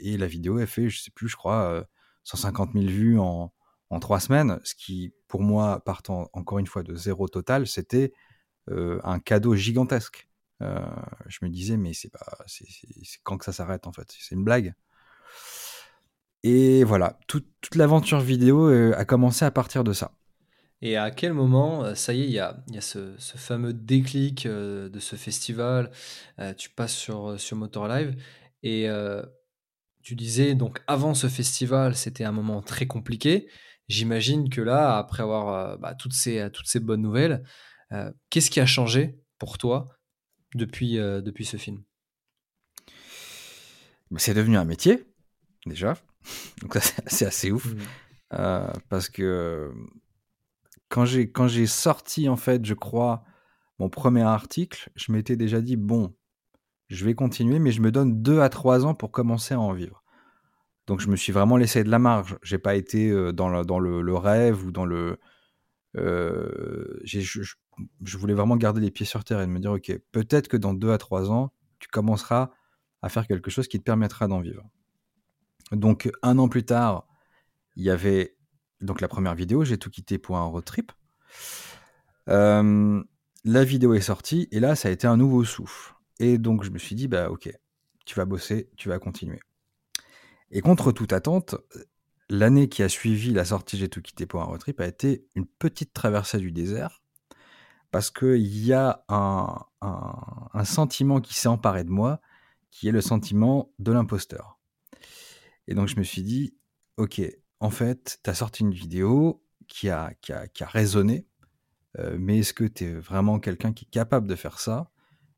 et, la vidéo, elle fait, je sais plus, je crois, 150 000 vues en, en trois semaines. Ce qui, pour moi, partant encore une fois de zéro total, c'était un cadeau gigantesque. je me disais, mais c'est pas, c'est quand que ça s'arrête en fait? C'est une blague? Et voilà, toute l'aventure vidéo euh, a commencé à partir de ça. Et à quel moment, euh, ça y est, il y a, y a ce, fameux déclic euh, de ce festival, tu passes sur, sur Motor Live, et tu disais, donc avant ce festival, c'était un moment très compliqué. J'imagine que là, après avoir bah, toutes, ces, toutes ces bonnes nouvelles, qu'est-ce qui a changé pour toi depuis, depuis ce film? C'est devenu un métier, déjà. Donc c'est assez ouf. Mmh. Euh, parce que quand j'ai quand j'ai sorti en fait, je crois, mon premier article, je m'étais déjà dit bon, je vais continuer, mais je me donne deux à trois ans pour commencer à en vivre. Donc je me suis vraiment laissé de la marge. J'ai pas été euh, dans, le, dans le, rêve ou dans le. Euh, je, je, voulais vraiment garder les pieds sur terre et me dire ok, peut-être que dans deux à trois ans, tu commenceras à faire quelque chose qui te permettra d'en vivre. Donc un an plus tard, il y avait donc la première vidéo, j'ai tout quitté pour un road trip. Euh, la vidéo est sortie et là ça a été un nouveau souffle. Et donc je me suis dit bah ok, tu vas bosser, tu vas continuer. Et contre toute attente, l'année qui a suivi la sortie J'ai tout quitté pour un road trip a été une petite traversée du désert parce qu'il y a un, un sentiment qui s'est emparé de moi qui est le sentiment de l'imposteur. Et donc, je me suis dit, OK, en fait, tu as sorti une vidéo qui a, qui a, qui a résonné, euh, mais est-ce que tu es vraiment quelqu'un qui est capable de faire ça?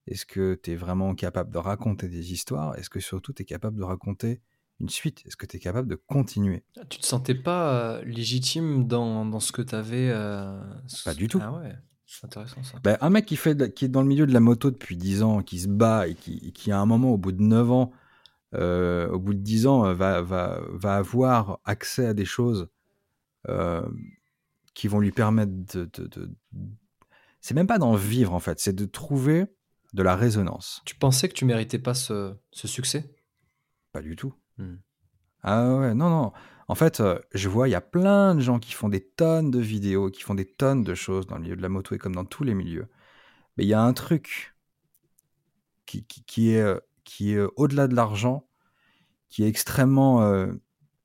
Est-ce que tu es vraiment capable de raconter des histoires? Est-ce que surtout tu es capable de raconter une suite? Est-ce que tu es capable de continuer? Ah, Tu te sentais pas euh, légitime dans, dans, ce que tu avais euh, Pas du tout. Ah ouais. Intéressant ça. Ben, un mec qui, fait qui est dans le milieu de la moto depuis 10 ans, qui se bat et qui, qui à un moment, au bout de 9 ans, au bout de 10 ans, va, va, va avoir accès à des choses qui vont lui permettre de, de, c'est même pas d'en vivre en fait, c'est de trouver de la résonance. Tu pensais que tu méritais pas ce, ce succès? Pas du tout. Hmm. Ah ouais, non, non. En fait, euh, je vois, il y a plein de gens qui font des tonnes de vidéos, qui font des tonnes de choses dans le milieu de la moto et comme dans tous les milieux. Mais il y a un truc qui, qui, est, euh, qui est euh, au-delà de l'argent, qui est extrêmement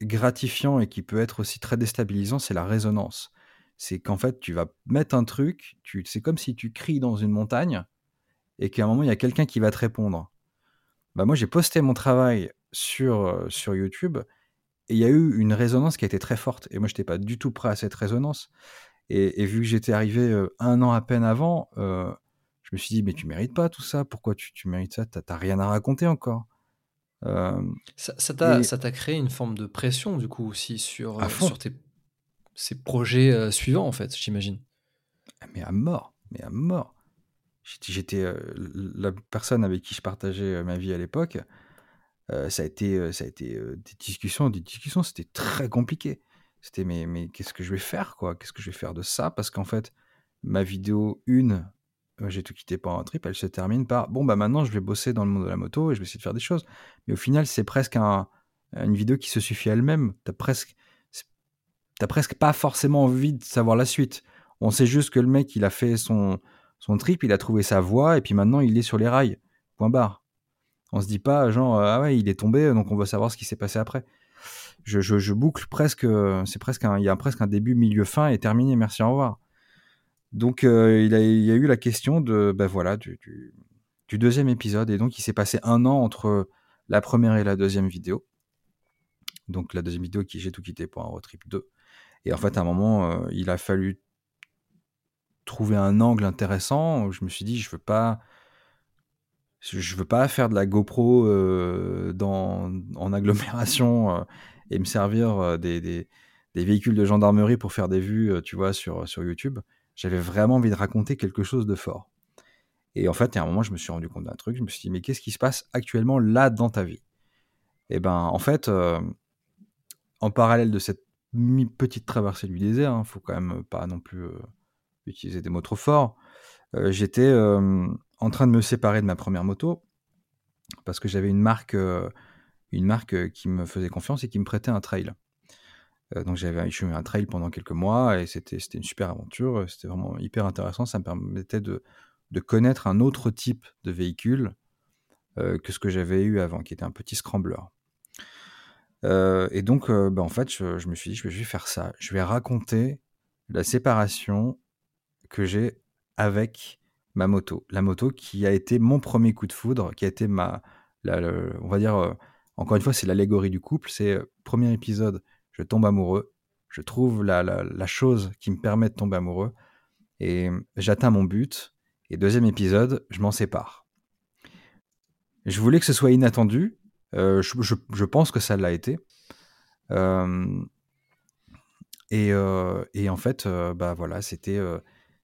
gratifiant et qui peut être aussi très déstabilisant, c'est la résonance. C'est qu'en fait, tu vas mettre un truc, tu, c'est comme si tu cries dans une montagne et qu'à un moment, il y a quelqu'un qui va te répondre. Bah moi, j'ai posté mon travail sur, sur YouTube et il y a eu une résonance qui a été très forte. Et moi, je n'étais pas du tout prêt à cette résonance. Et, vu que j'étais arrivé un an à peine avant, je me suis dit, mais tu mérites pas tout ça. Pourquoi tu, tu mérites ça? Tu n'as rien à raconter encore. ça t'a créé une forme de pression, du coup, aussi, sur, sur tes, ces projets suivants, en fait, j'imagine? Ah, mais à mort. Mais à mort. J'étais la personne avec qui je partageais ma vie à l'époque. ça a été, ça a été des discussions, des discussions. C'était très compliqué. C'était mais, mais qu'est-ce que je vais faire quoi? Qu'est-ce que je vais faire de ça? Parce qu'en fait, ma vidéo 1, j'ai tout quitté pour un trip, elle se termine par bon bah maintenant je vais bosser dans le monde de la moto et je vais essayer de faire des choses. Mais au final, c'est presque un, une vidéo qui se suffit elle-même. T'as presque, t'as presque pas forcément envie de savoir la suite. On sait juste que le mec, il a fait son, son trip, il a trouvé sa voie, et puis maintenant il est sur les rails. Point barre. On se dit pas, genre, ah ouais, il est tombé, donc on veut savoir ce qui s'est passé après. Je, je, boucle presque, c'est presque il y a presque un début, milieu, fin et terminé, merci, au revoir. Donc euh, il, y a eu la question de, ben voilà, du, deuxième épisode, et donc il s'est passé un an entre la première et la deuxième vidéo. Donc la deuxième vidéo qui j'ai tout quitté pour un road trip 2. Et en fait, à un moment, euh, il a fallu trouver un angle intéressant. Je me suis dit, je veux pas, veux pas faire de la GoPro euh, dans, en agglomération et me servir des, véhicules de gendarmerie pour faire des vues, tu vois, sur YouTube. J'avais vraiment envie de raconter quelque chose de fort. Et en fait, à un moment, je me suis rendu compte d'un truc. Je me suis dit, mais qu'est-ce qui se passe actuellement là dans ta vie? Et eh ben, en fait, en parallèle de cette petite traversée du désert, il hein, faut quand même pas non plus utiliser des mots trop forts, euh, j'étais euh, en train de me séparer de ma première moto parce que j'avais euh, une marque qui me faisait confiance et qui me prêtait un trail. Donc j'avais eu un trail pendant quelques mois et c'était une super aventure, c'était vraiment hyper intéressant, ça me permettait de, de connaître un autre type de véhicule que ce que j'avais eu avant, qui était un petit scrambler. et donc, bah, en fait, je, me suis dit, je vais faire ça. Je vais raconter la séparation que j'ai avec ma moto. La moto qui a été mon premier coup de foudre, qui a été ma, on va dire, euh, encore une fois, c'est l'allégorie du couple. C'est euh, premier épisode, je tombe amoureux, je trouve la, la, chose qui me permet de tomber amoureux et j'atteins mon but. Et deuxième épisode, je m'en sépare. Je voulais que ce soit inattendu. Euh, je, pense que ça l'a été. et, et, en fait, bah voilà, c'était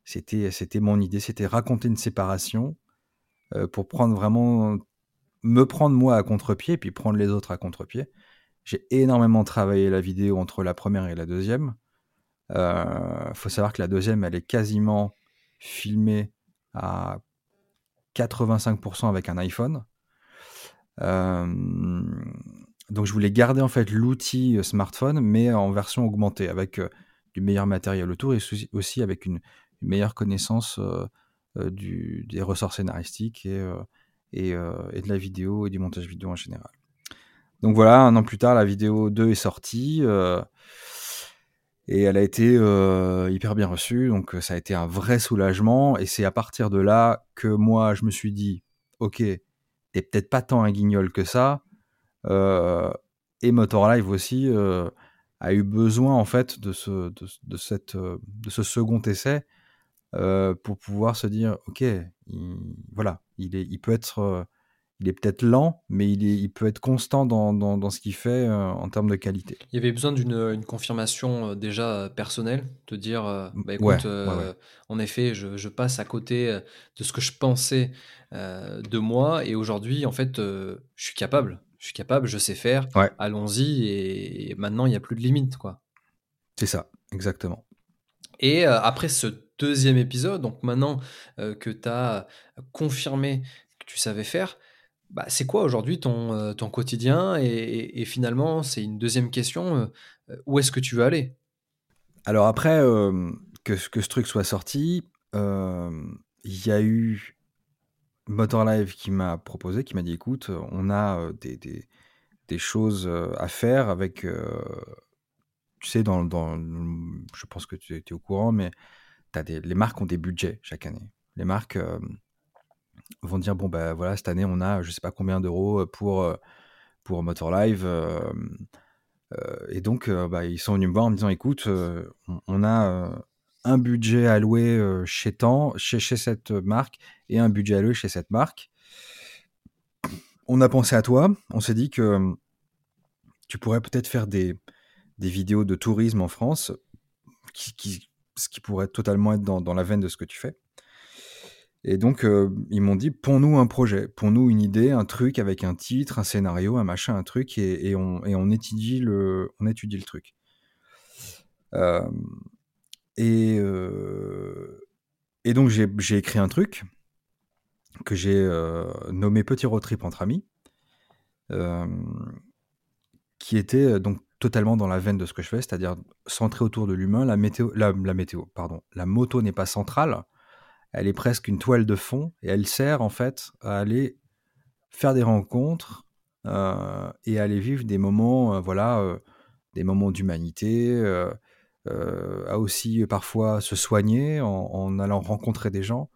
c'était, c'était mon idée, c'était raconter une séparation euh, pour prendre vraiment, me prendre moi à contre-pied, puis prendre les autres à contre-pied. J'ai énormément travaillé la vidéo entre la première et la deuxième. Il euh, faut savoir que la deuxième, elle est quasiment filmée à 85% avec un iPhone. Euh, donc je voulais garder en fait l'outil smartphone, mais en version augmentée, avec du meilleur matériel autour et aussi avec une, meilleure connaissance euh, euh, des ressorts scénaristiques euh, et, de la vidéo et du montage vidéo en général. Donc voilà, un an plus tard, la vidéo 2 est sortie et elle a été hyper bien reçue, donc ça a été un vrai soulagement. Et c'est à partir de là que moi, je me suis dit, ok, t'es peut-être pas tant un guignol que ça. et Motor Live aussi a eu besoin en fait de ce, de, cette, second essai euh, pour pouvoir se dire, ok, voilà, il, est, il peut être, euh, il est peut-être lent, mais il, est, il peut être constant dans, dans, dans ce qu'il fait euh, en termes de qualité. Il y avait besoin d'une une confirmation déjà personnelle, de dire, bah, écoute, en effet, je, je, passe à côté de ce que je pensais de moi, et aujourd'hui, en fait, je suis capable je suis capable, je sais faire, allons-y, et, maintenant il n'y a plus de limite, quoi. C'est ça, exactement. Et euh, après ce deuxième épisode, donc maintenant euh, que tu as confirmé que tu savais faire, bah, c'est quoi aujourd'hui ton, euh, ton quotidien et, finalement, c'est une deuxième question, où est-ce que tu veux aller? Alors après que, ce truc soit sorti, il y a eu Motor Live qui m'a proposé, qui m'a dit écoute, on a des, des, choses à faire avec tu sais, dans, dans, je pense que tu es, au courant, mais as des, les marques ont des budgets chaque année. Les marques euh, vont dire bon, ben voilà, cette année, on a je sais pas combien d'euros pour, euh, pour Motor Live. Euh, et donc, bah, ils sont venus me voir en me disant écoute, on, a un budget alloué chez, tant, chez, cette marque et un budget alloué chez cette marque. On a pensé à toi, on s'est dit que tu pourrais peut-être faire des, des vidéos de tourisme en France, ce qui pourrait totalement être dans, la veine de ce que tu fais. Et donc, euh, ils m'ont dit, pons-nous un projet, pons-nous une idée, un truc avec un titre, un scénario, un machin, un truc, et, on, étudie le, truc. Euh, et, euh, et donc, j'ai écrit un truc que j'ai nommé Petit road trip entre amis, qui était donc totalement dans la veine de ce que je fais, c'est-à-dire centré autour de l'humain. La météo, la, météo, pardon, la moto n'est pas centrale, elle est presque une toile de fond et elle sert en fait à aller faire des rencontres euh, et à aller vivre des moments, euh, voilà, euh, des moments d'humanité, à aussi parfois se soigner en, allant rencontrer des gens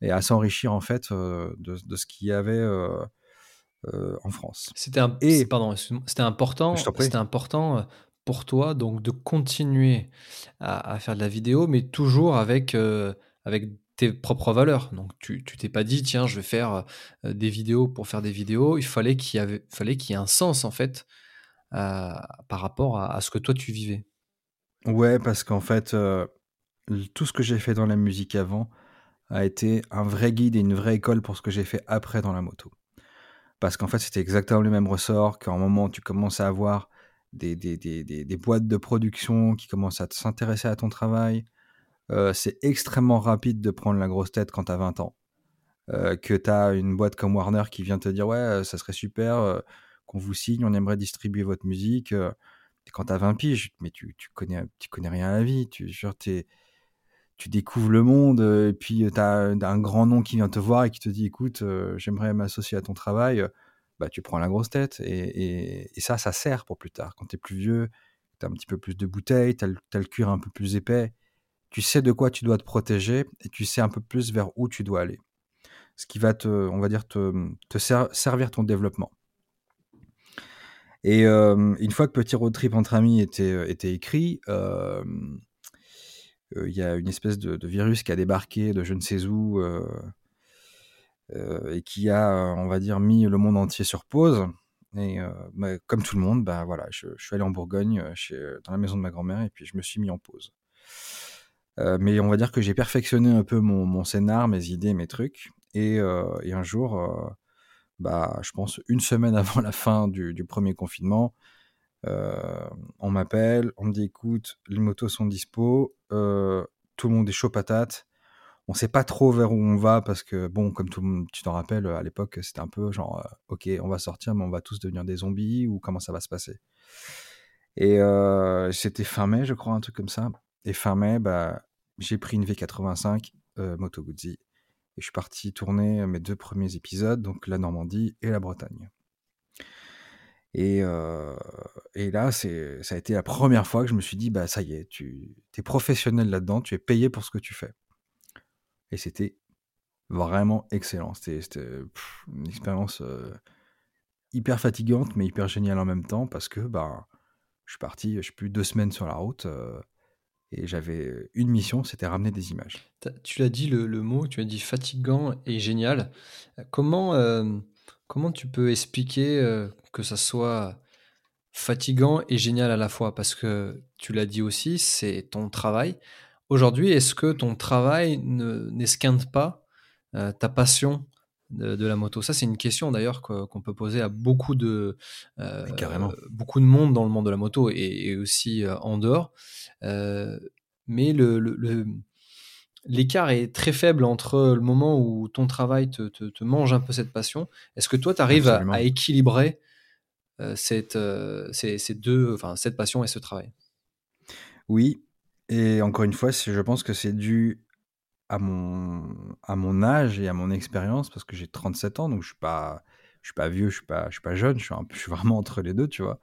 et à s'enrichir en fait de, de, ce qu'il y avait en France. C'était pardon, c'était important, c'était important pour toi donc de continuer à, faire de la vidéo, mais toujours avec avec tes propres valeurs. Donc tu t'es pas dit tiens je vais faire des vidéos pour faire des vidéos. Il fallait qu'il y avait fallait qu'il y ait un sens en fait par rapport à, ce que toi tu vivais. Ouais parce qu'en fait tout ce que j'ai fait dans la musique avant a été un vrai guide et une vraie école pour ce que j'ai fait après dans la moto parce qu'en fait, c'était exactement le même ressort, qu'à un moment, tu commences à avoir des, des, des, des boîtes de production qui commencent à s'intéresser à ton travail. Euh, c'est extrêmement rapide de prendre la grosse tête quand tu as 20 ans. Euh, que tu as une boîte comme Warner qui vient te dire Ouais, euh, ça serait super qu'on vous signe, on aimerait distribuer votre musique. quand tu as 20 piges, mais tu, tu, connais, tu connais rien à la vie. Tu, genre, es, tu découvres le monde et puis tu as un grand nom qui vient te voir et qui te dit écoute, j'aimerais m'associer à ton travail, bah, tu prends la grosse tête. Et, ça, ça sert pour plus tard. Quand tu es plus vieux, tu as un petit peu plus de bouteilles, tu as, le cuir un peu plus épais, tu sais de quoi tu dois te protéger et tu sais un peu plus vers où tu dois aller. Ce qui va te, on va dire, te, servir ton développement. Et une fois que Petit Road Trip entre amis était, était écrit, euh, il y a une espèce de, virus qui a débarqué de je ne sais où euh, euh, et qui a, on va dire, mis le monde entier sur pause. Et bah, comme tout le monde, bah, voilà, je, suis allé en Bourgogne, chez, dans la maison de ma grand-mère, et puis je me suis mis en pause. Mais on va dire que j'ai perfectionné un peu mon, scénar, mes idées, mes trucs. Et, et un jour, bah, je pense une semaine [laughs] avant la fin du, premier confinement, euh, on m'appelle, on me dit écoute, les motos sont dispo, euh, tout le monde est chaud patate. On sait pas trop vers où on va parce que, bon, comme tout monde, tu t'en rappelles, à l'époque, c'était un peu genre, euh, ok, on va sortir, mais on va tous devenir des zombies ou comment ça va se passer? Et c'était fin mai, je crois, un truc comme ça. Et fin mai, bah, j'ai pris une V85 Moto Guzzi et je suis parti tourner mes deux premiers épisodes, donc la Normandie et la Bretagne. Et, et là, ça a été la première fois que je me suis dit, bah ça y est, tu es professionnel là-dedans, tu es payé pour ce que tu fais. Et c'était vraiment excellent. C'était, une expérience hyper fatigante, mais hyper géniale en même temps, parce que bah, je suis parti, je suis plus deux semaines sur la route, et j'avais une mission, c'était ramener des images. Tu l'as dit le, mot, tu as dit fatigant et génial. Comment Comment tu peux expliquer euh, que ça soit fatigant et génial à la fois? Parce que tu l'as dit aussi, c'est ton travail. Aujourd'hui, est-ce que ton travail n'esquinte pas euh, ta passion de, la moto. Ça, c'est une question d'ailleurs qu'on peut poser à beaucoup de, beaucoup de monde dans le monde de la moto et, aussi en dehors. mais le, l'écart est très faible entre le moment où ton travail te, mange un peu cette passion. Est-ce que toi, tu arrives à, équilibrer cette, ces, deux, enfin, cette passion et ce travail? Oui, et encore une fois, je pense que c'est dû à mon, à mon âge et à mon expérience, parce que j'ai 37 ans, donc je suis pas, je suis pas vieux, je suis suis pas jeune, je suis, suis vraiment entre les deux, tu vois.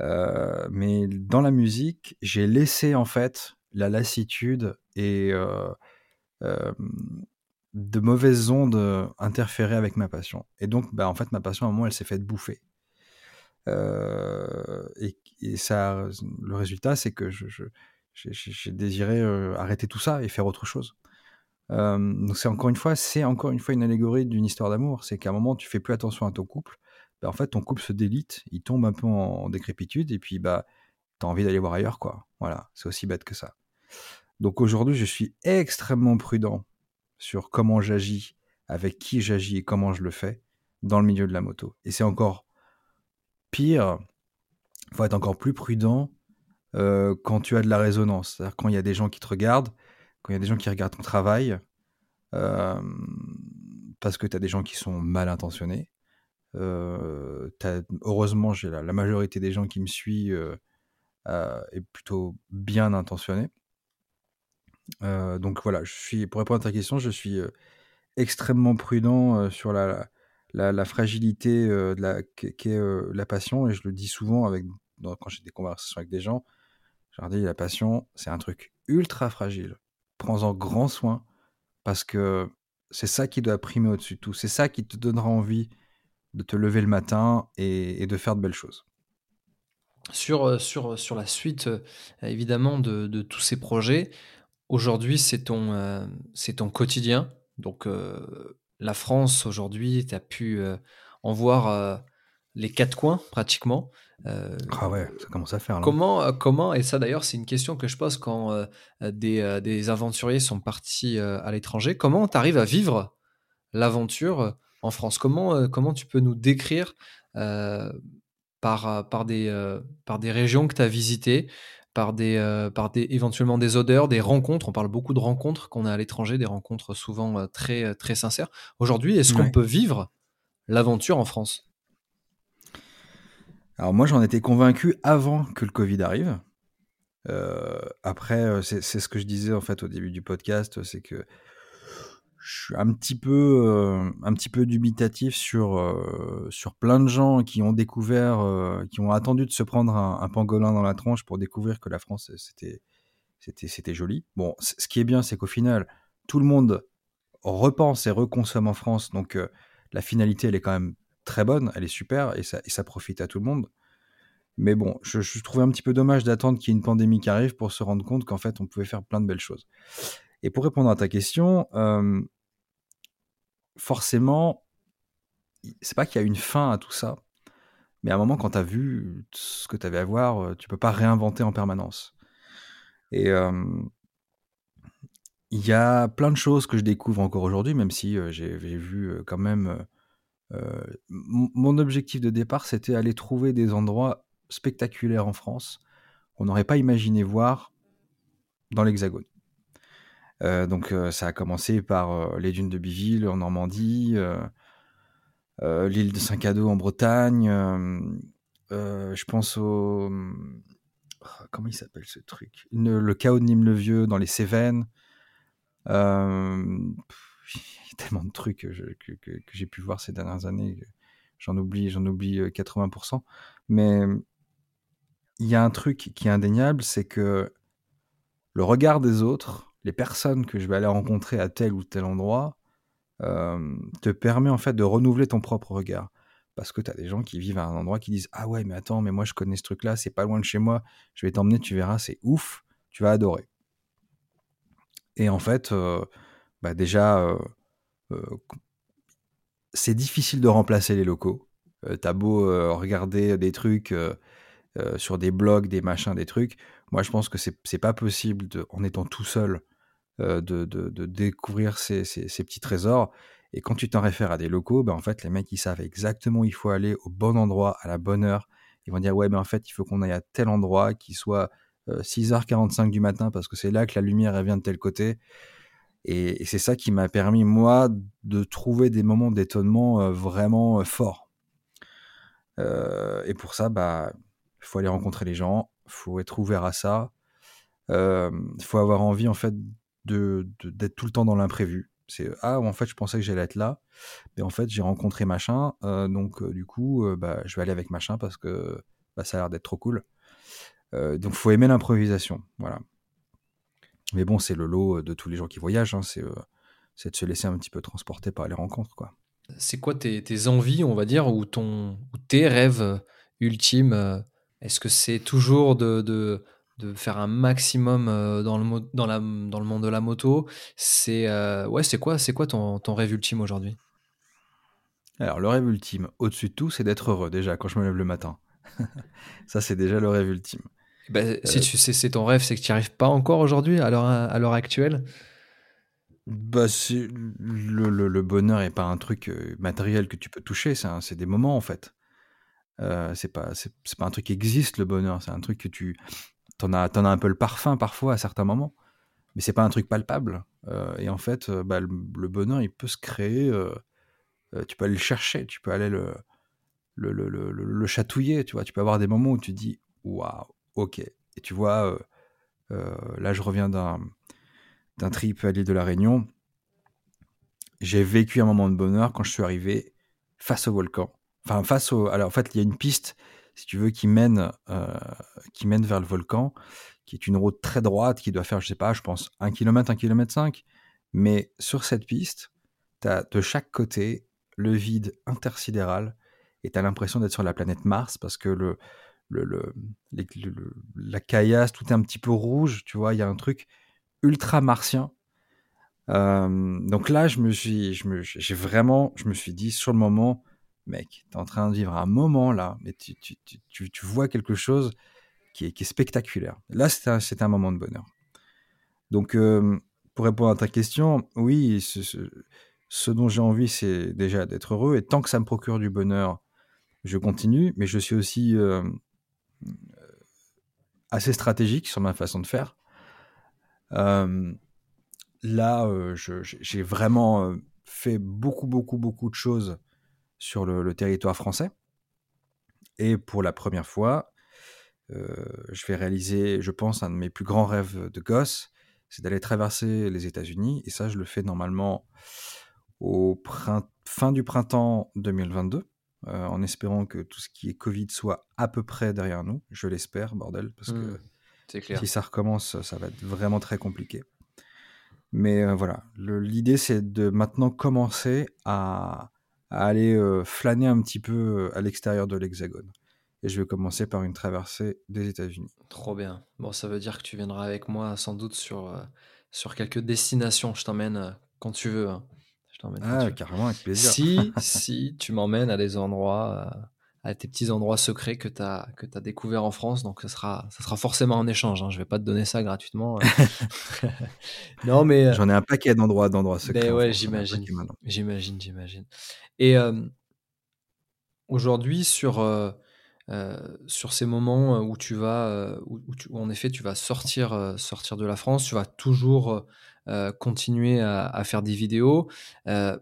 Euh, mais dans la musique, j'ai laissé en fait la lassitude et euh, euh, de mauvaises ondes interférer avec ma passion. Et donc, bah, en fait, ma passion, à un moment, elle s'est faite bouffer. Et, et, ça, le résultat, c'est que je j'ai désiré arrêter tout ça et faire autre chose. donc c'est encore une fois, c'est encore une fois une allégorie d'une histoire d'amour. C'est qu'à un moment, tu fais plus attention à ton couple. Bah, en fait, ton couple se délite, il tombe un peu en, décrépitude et puis bah, tu as envie d'aller voir ailleurs, quoi. Voilà, c'est aussi bête que ça. Donc aujourd'hui, je suis extrêmement prudent sur comment j'agis, avec qui j'agis et comment je le fais dans le milieu de la moto. Et c'est encore pire, faut être encore plus prudent euh, quand tu as de la résonance. C'est-à-dire quand il y a des gens qui te regardent, quand il y a des gens qui regardent ton travail, euh, parce que tu as des gens qui sont mal intentionnés. Euh, heureusement, j'ai la, majorité des gens qui me suivent est plutôt bien intentionné. donc voilà, je suis, pour répondre à ta question, je suis extrêmement prudent sur la, fragilité qu'est la passion, et je le dis souvent avec, quand j'ai des conversations avec des gens, la passion, c'est un truc ultra fragile. Prends-en grand soin parce que c'est ça qui doit primer au-dessus de tout. C'est ça qui te donnera envie de te lever le matin et, de faire de belles choses. Sur, euh, sur, sur la suite, euh, évidemment, de, tous ces projets, aujourd'hui, c'est ton, euh, c'est ton quotidien. Donc, la France, aujourd'hui, tu as pu en voir les quatre coins pratiquement. Euh, ah ouais, ça commence à faire. Comment, euh, comment, et ça d'ailleurs, c'est une question que je pose quand euh, des, des, aventuriers sont partis à l'étranger. Comment tu arrives à vivre l'aventure en France? Comment, comment tu peux nous décrire par, par, des, par des régions que tu as visitées, par, des, par des, éventuellement des odeurs, des rencontres? On parle beaucoup de rencontres qu'on a à l'étranger, des rencontres souvent très, très sincères. Aujourd'hui, est-ce qu'on peut vivre l'aventure en France? Alors moi, j'en étais convaincu avant que le Covid arrive. Euh, après, euh, c'est ce que je disais en fait au début du podcast, c'est que je suis un petit peu, euh, un petit peu dubitatif sur, sur plein de gens qui ont découvert, qui ont attendu de se prendre un, pangolin dans la tronche pour découvrir que la France c'était, c'était joli. Bon, ce qui est bien, c'est qu'au final, tout le monde repense et reconsomme en France, donc la finalité, elle est quand même très bonne, elle est super et ça, profite à tout le monde. Mais bon, je, je trouvais un petit peu dommage d'attendre qu'il y ait une pandémie qui arrive pour se rendre compte qu'en fait, on pouvait faire plein de belles choses. Et pour répondre à ta question, euh, forcément, c'est pas qu'il y a une fin à tout ça, mais à un moment, quand tu as vu ce que tu avais à voir, euh, tu peux pas réinventer en permanence. Et euh, il y a plein de choses que je découvre encore aujourd'hui, même si j'ai vu quand même mon objectif de départ, c'était aller trouver des endroits spectaculaires en France qu'on n'aurait pas imaginé voir dans l'Hexagone. Euh, donc euh, ça a commencé par les dunes de Biville en Normandie, l'île de Saint-Cado en Bretagne, je pense au... Oh, comment il s'appelle ce truc? Le chaos de Nîmes-le Vieux dans les Cévennes y a tellement de trucs que, que, j'ai pu voir ces dernières années. J'en oublie, j'en oublie 80%. Euh, Mais il y a un truc qui est indéniable, c'est que le regard des autres, les personnes que je vais aller rencontrer à tel ou tel endroit, euh, te permet en fait de renouveler ton propre regard. Parce que tu as des gens qui vivent à un endroit qui disent Ah ouais, mais attends, mais moi je connais ce truc-là, c'est pas loin de chez moi, je vais t'emmener, tu verras, c'est ouf, tu vas adorer. Et en fait, euh, bah déjà, euh, euh, c'est difficile de remplacer les locaux. Euh, t'as beau regarder des trucs sur des blogs, des machins, des trucs. Moi, je pense que c'est pas possible, en étant tout seul, de, de, découvrir ces, ces, petits trésors. Et quand tu t'en réfères à des locaux, ben en fait, les mecs, ils savent exactement où il faut aller au bon endroit, à la bonne heure. Ils vont dire, ouais, mais en fait, il faut qu'on aille à tel endroit qui soit 6h45 euh, du matin parce que c'est là que la lumière elle vient de tel côté. Et, c'est ça qui m'a permis, moi, de trouver des moments d'étonnement euh, vraiment euh, forts. et pour ça, bah, il faut aller rencontrer les gens, faut être ouvert à ça. Il faut avoir envie, en fait, d'être de, tout le temps dans l'imprévu. C'est ah en fait je pensais que j'allais être là, mais en fait j'ai rencontré machin, donc du coup bah, je vais aller avec machin parce que bah, ça a l'air d'être trop cool. Euh, donc faut aimer l'improvisation, voilà. Mais bon, c'est le lot de tous les gens qui voyagent, hein, c'est de se laisser un petit peu transporter par les rencontres, quoi. C'est quoi tes, tes, envies, on va dire, ou, ton, ou tes rêves ultimes Est-ce que c'est toujours de, de, de, faire un maximum dans le, dans, la, dans le monde de la moto? C'est ouais, c'est quoi, c'est quoi ton, ton rêve ultime aujourd'hui? Alors, le rêve ultime, au-dessus de tout, c'est d'être heureux déjà quand je me lève le matin. [laughs] Ça, c'est déjà le rêve ultime. Bah, si euh, tu sais, c'est ton rêve, c'est que tu n'y arrives pas encore aujourd'hui, à l'heure actuelle? Bah, le, le, le, bonheur n'est pas un truc euh, matériel que tu peux toucher, c'est des moments en fait. Euh, c'est pas, pas un truc qui existe le bonheur, c'est un truc que tu. T'en as, en as un peu le parfum parfois à certains moments, mais c'est pas un truc palpable. Euh, et en fait, bah, le, bonheur il peut se créer, tu peux aller le chercher, tu peux aller le, le, le, le, chatouiller, tu vois. Tu peux avoir des moments où tu dis waouh, ok. Et tu vois, là, je reviens d'un, trip à l'île de la Réunion. J'ai vécu un moment de bonheur quand je suis arrivé face au volcan. Enfin, face au. Alors, en fait, il y a une piste, si tu veux, qui mène, qui mène vers le volcan, qui est une route très droite, qui doit faire, je sais pas, je pense, 1 km, 1 km 5. Mais sur cette piste, tu as de chaque côté le vide intersidéral et tu as l'impression d'être sur la planète Mars parce que le, la caillasse, tout est un petit peu rouge, tu vois, il y a un truc ultra martien. Euh, donc là, je me suis, je me, j'ai vraiment, je me suis dit sur le moment, mec, tu es en train de vivre un moment là, mais tu, tu, tu, tu vois quelque chose qui est, qui est spectaculaire. Là, c'était un, un, moment de bonheur. Donc, euh, pour répondre à ta question, oui, ce dont j'ai envie, c'est déjà d'être heureux, et tant que ça me procure du bonheur, je continue, mais je suis aussi euh, assez stratégique sur ma façon de faire. Euh, là, euh, j'ai vraiment euh, fait beaucoup, beaucoup, beaucoup de choses sur le, territoire français. Et pour la première fois, je vais réaliser, je pense, un de mes plus grands rêves de gosse, c'est d'aller traverser les États-Unis. Et ça, je le fais normalement au fin du printemps 2022. Euh, en espérant que tout ce qui est Covid soit à peu près derrière nous. Je l'espère, bordel, parce que mmh, si ça recommence, ça va être vraiment très compliqué. Mais euh, voilà, l'idée c'est de maintenant commencer à, aller euh, flâner un petit peu à l'extérieur de l'Hexagone. Et je vais commencer par une traversée des États-Unis. Trop bien. Bon, ça veut dire que tu viendras avec moi sans doute sur, sur quelques destinations. Je t'emmène quand tu veux. Hein. Ah, carrément, avec plaisir. Si, [laughs] si tu m'emmènes à des endroits, euh, à tes petits endroits secrets que tu as, que as découverts en France, donc ce sera, ça sera forcément un échange. Hein. Je vais pas te donner ça gratuitement. Euh. [laughs] [laughs] non, mais. Euh, J'en ai un paquet d'endroits, d'endroits secrets. Ben ouais, j'imagine. J'imagine, j'imagine. Et aujourd'hui, sur. sur ces moments où tu vas, où, en effet tu vas sortir, sortir de la France, tu vas toujours continuer à, faire des vidéos. Euh,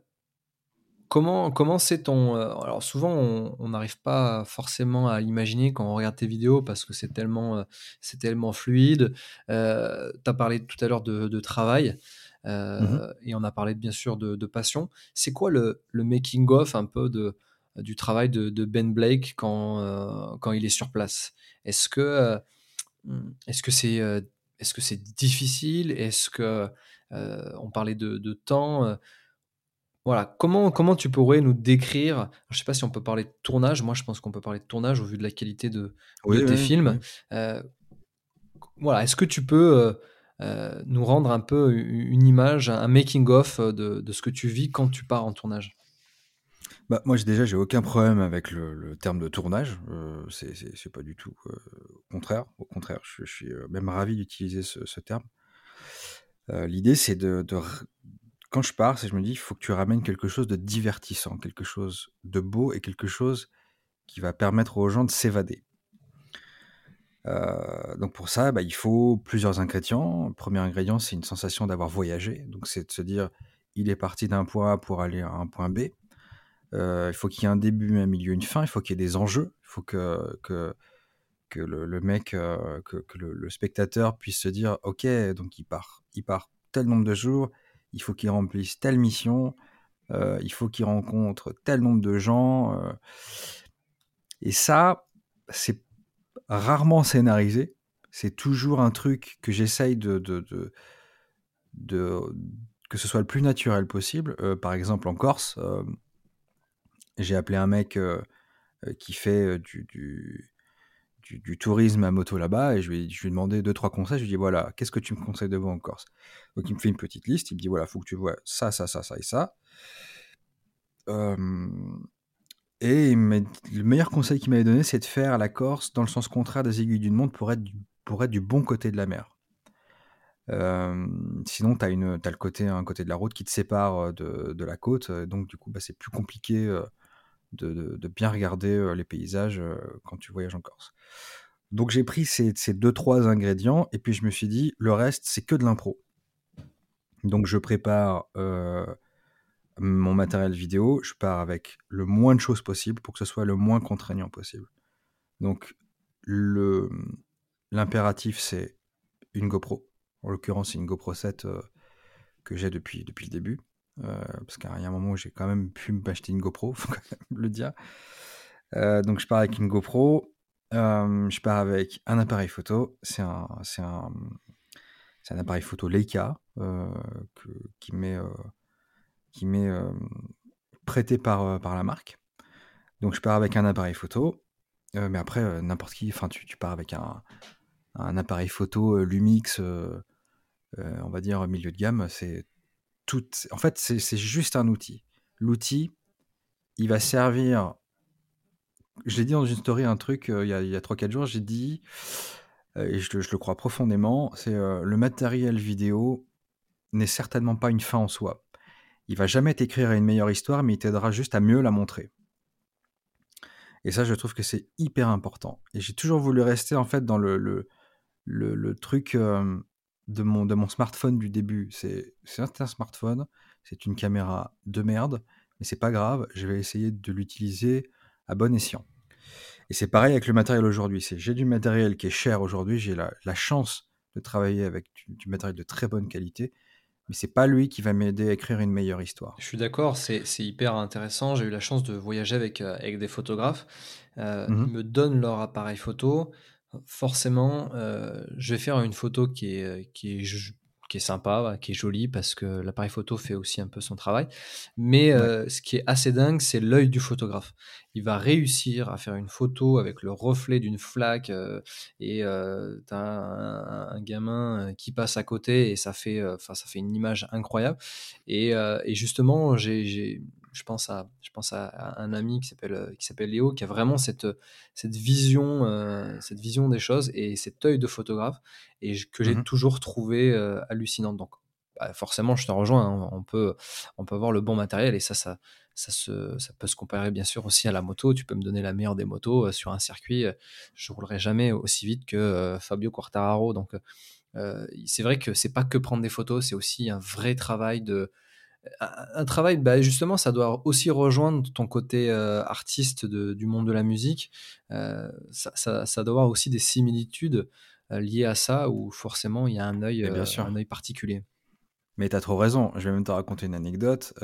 comment comment c'est ton euh, alors souvent on n'arrive pas forcément à l'imaginer quand on regarde tes vidéos parce que c'est tellement c'est tellement fluide. Euh, tu as parlé tout à l'heure de, travail mmh et on a parlé bien sûr de, passion. C'est quoi le, le, making of un peu de du travail de, Ben Blake quand quand il est sur place? Est-ce que est-ce que c'est est-ce que c'est difficile? Est-ce que euh, on parlait de, temps euh, voilà, comment, comment tu pourrais nous décrire, je ne sais pas si on peut parler de tournage, moi je pense qu'on peut parler de tournage au vu de la qualité de, tes films. Euh, voilà, est-ce que tu peux nous rendre un peu une image, un making-of de, ce que tu vis quand tu pars en tournage? Bah, moi, déjà, j'ai aucun problème avec le, terme de tournage. Euh, c'est pas du tout euh, au contraire. Au contraire, je, suis euh, même ravi d'utiliser ce, terme. L'idée, c'est de, quand je pars, je me dis, il faut que tu ramènes quelque chose de divertissant, quelque chose de beau et quelque chose qui va permettre aux gens de s'évader. Euh, donc pour ça, bah, il faut plusieurs ingrédients. Le premier ingrédient, c'est une sensation d'avoir voyagé. Donc c'est de se dire, il est parti d'un point A pour aller à un point B. Euh, il faut qu'il y ait un début, un milieu, une fin. Il faut qu'il y ait des enjeux. Il faut que, le, mec, euh, que, le, spectateur puisse se dire, ok, donc il part, il part tel nombre de jours. Il faut qu'il remplisse telle mission. il faut qu'il rencontre tel nombre de gens. et ça, c'est rarement scénarisé. C'est toujours un truc que j'essaye de, que ce soit le plus naturel possible. Euh, par exemple, en Corse, euh, j'ai appelé un mec euh, qui fait du, du, tourisme à moto là-bas et je lui, ai demandé deux, trois conseils. Je lui ai dit voilà, qu'est-ce que tu me conseilles de voir en Corse? Donc il me fait une petite liste. Il me dit voilà, faut que tu vois ça, ça, ça, ça et ça. Et le meilleur conseil qu'il m'avait donné, c'est de faire la Corse dans le sens contraire des aiguilles d'une montre pour être du, pour être du bon côté de la mer. Euh, sinon, tu as, as, le côté, un côté de la route qui te sépare euh, de, de la côte, euh, donc du coup, bah, c'est plus compliqué de, bien regarder les paysages quand tu voyages en Corse. Donc j'ai pris ces, ces, deux, trois ingrédients, et puis je me suis dit, le reste, c'est que de l'impro. Donc je prépare mon matériel vidéo, je pars avec le moins de choses possible pour que ce soit le moins contraignant possible. Donc, l'impératif, c'est une GoPro. En l'occurrence, c'est une GoPro 7 euh, que j'ai depuis, depuis le début. Euh, parce qu'il y a un moment où j'ai quand même pu m'acheter une GoPro, [laughs] faut quand même le dire. Euh, donc, je pars avec une GoPro. je pars avec un appareil photo. C'est un, c'est un, c'est un appareil photo Leica que, qui met qui m'est euh, prêté par, euh, par la marque. Donc je pars avec un appareil photo, euh, mais après n'importe qui, enfin tu, tu, pars avec un, un appareil photo Lumix, on va dire milieu de gamme, c'est En fait, c'est juste un outil. L'outil, il va servir. Je l'ai dit dans une story, un truc, il y a, a 3-4 jours, j'ai dit, et je, le crois profondément, c'est le matériel vidéo n'est certainement pas une fin en soi. Il va jamais t'écrire une meilleure histoire, mais il t'aidera juste à mieux la montrer. Et ça, je trouve que c'est hyper important. Et j'ai toujours voulu rester en fait dans le, le, le, truc euh, de, mon, de mon smartphone du début. C'est un smartphone, c'est une caméra de merde, mais c'est pas grave, je vais essayer de l'utiliser à bon escient. Et c'est pareil avec le matériel aujourd'hui. J'ai du matériel qui est cher aujourd'hui, j'ai la, la, chance de travailler avec du matériel de très bonne qualité mais c'est pas lui qui va m'aider à écrire une meilleure histoire. Je suis d'accord, c'est hyper intéressant. J'ai eu la chance de voyager avec, euh, avec des photographes. Euh, mmh Ils me donnent leur appareil photo. Forcément, euh, je vais faire une photo qui est, qui est qui est sympa, qui est joli parce que l'appareil photo fait aussi un peu son travail. Mais euh, ce qui est assez dingue, c'est l'œil du photographe. Il va réussir à faire une photo avec le reflet d'une flaque euh, et euh, t'as un, un, gamin qui passe à côté et ça fait, ça fait une image incroyable. Et, et justement, j'ai je pense à, je pense à, un ami qui s'appelle, euh, qui s'appelle Léo, qui a vraiment cette, cette, vision, euh, cette vision des choses et cet œil de photographe, et que j'ai mmh toujours trouvé euh, hallucinant. Donc, bah, forcément, je te rejoins, hein, on, peut, on peut avoir le bon matériel, et ça, ça, ça, se, ça peut se comparer bien sûr aussi à la moto. Tu peux me donner la meilleure des motos sur un circuit, je roulerai jamais aussi vite que Fabio Quartararo. Donc, c'est vrai que c'est pas que prendre des photos, c'est aussi un vrai travail de un travail, bah justement, ça doit aussi rejoindre ton côté euh, artiste du monde de la musique. Euh, ça, ça, doit avoir aussi des similitudes euh, liées à ça, où forcément il y a un œil, un œil particulier. Mais tu as trop raison. Je vais même te raconter une anecdote.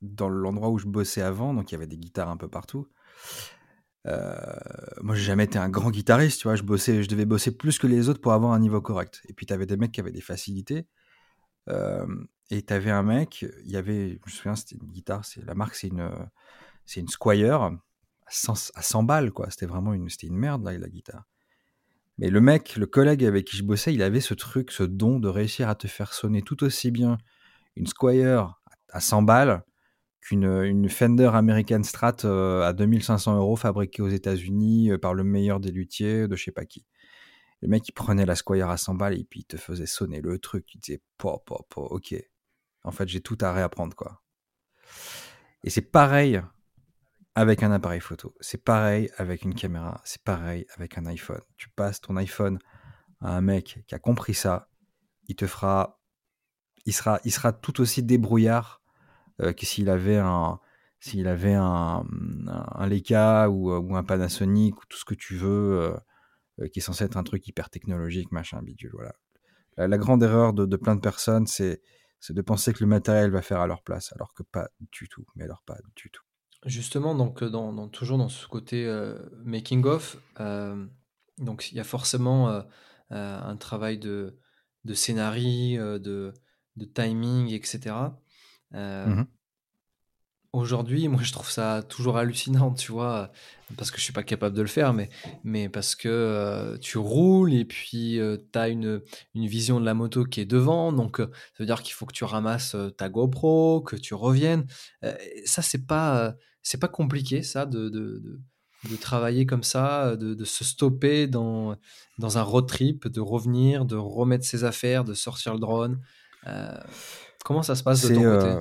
dans l'endroit où je bossais avant, donc il y avait des guitares un peu partout. moi, j'ai jamais été un grand guitariste, tu vois. Je bossais, je devais bosser plus que les autres pour avoir un niveau correct. Et puis, tu avais des mecs qui avaient des facilités. Et tu avais un mec, il y avait, je me souviens, c'était une guitare, c'est la marque, c'est une, c'est une Squire à 100, balles, quoi. C'était vraiment une, c'était merde, la, la guitare. Mais le mec, le collègue avec qui je bossais, il avait ce truc, ce don de réussir à te faire sonner tout aussi bien une Squire à 100 balles qu'une une Fender American Strat euh, à 2500 euros fabriquée aux États-Unis euh, par le meilleur des luthiers de je sais pas qui. Le mec, il prenait la Squire à 100 balles et puis il te faisait sonner le truc. Tu disais, po, po, po, ok, En fait, j'ai tout à réapprendre, quoi. Et c'est pareil avec un appareil photo. C'est pareil avec une caméra. C'est pareil avec un iPhone. Tu passes ton iPhone à un mec qui a compris ça, il te fera, il sera, il sera tout aussi débrouillard euh, que s'il avait un, s'il avait un, un, Leica ou, un Panasonic ou tout ce que tu veux, euh, qui est censé être un truc hyper technologique, machin, bidule. Voilà. La, grande erreur de, de, plein de personnes, c'est de penser que le matériel va faire à leur place, alors que pas du tout. Mais alors pas du tout. Justement, donc dans, dans toujours dans ce côté making of, donc il y a forcément euh, un travail de, de scénario, euh, de, de timing, etc. Euh, aujourd'hui, moi, je trouve ça toujours hallucinant, tu vois, parce que je suis pas capable de le faire, mais, mais parce que tu roules et puis tu as une, une vision de la moto qui est devant, donc ça veut dire qu'il faut que tu ramasses ta GoPro, que tu reviennes. ça, c'est pas, c'est pas compliqué, ça, de, de, de travailler comme ça, de, se stopper dans, dans un road trip, de revenir, de remettre ses affaires, de sortir le drone. Euh, comment ça se passe de ton côté euh,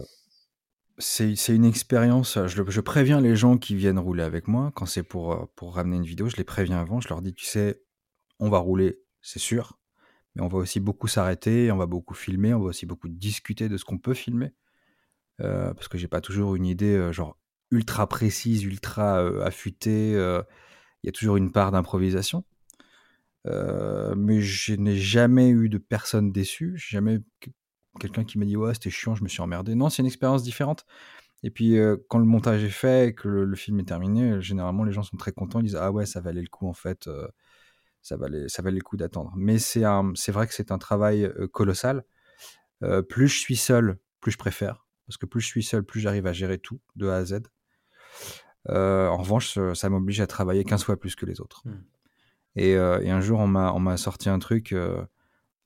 C'est une expérience. Je, préviens les gens qui viennent rouler avec moi quand c'est pour, euh, pour ramener une vidéo. Je les préviens avant. Je leur dis, tu sais, on va rouler, c'est sûr, mais on va aussi beaucoup s'arrêter, on va beaucoup filmer, on va aussi beaucoup discuter de ce qu'on peut filmer. parce que j'ai pas toujours une idée, genre ultra précise, ultra euh, affûtée. Euh, il y a toujours une part d'improvisation. Euh, mais je n'ai jamais eu de personne déçue. Jamais quelqu'un qui m'a dit ouais c'était chiant, je me suis emmerdé. Non, c'est une expérience différente. Et puis quand le montage est fait, que le, film est terminé, généralement les gens sont très contents. Ils disent ah ouais ça valait le coup en fait, ça valait ça valait le coup d'attendre. Mais c'est c'est vrai que c'est un travail colossal. plus je suis seul, plus je préfère. Parce que plus je suis seul, plus j'arrive à gérer tout de A à Z. Euh, en revanche, ça m'oblige à travailler 15 fois plus que les autres. Hmm. Euh, et, un jour, on m'a sorti un truc, euh,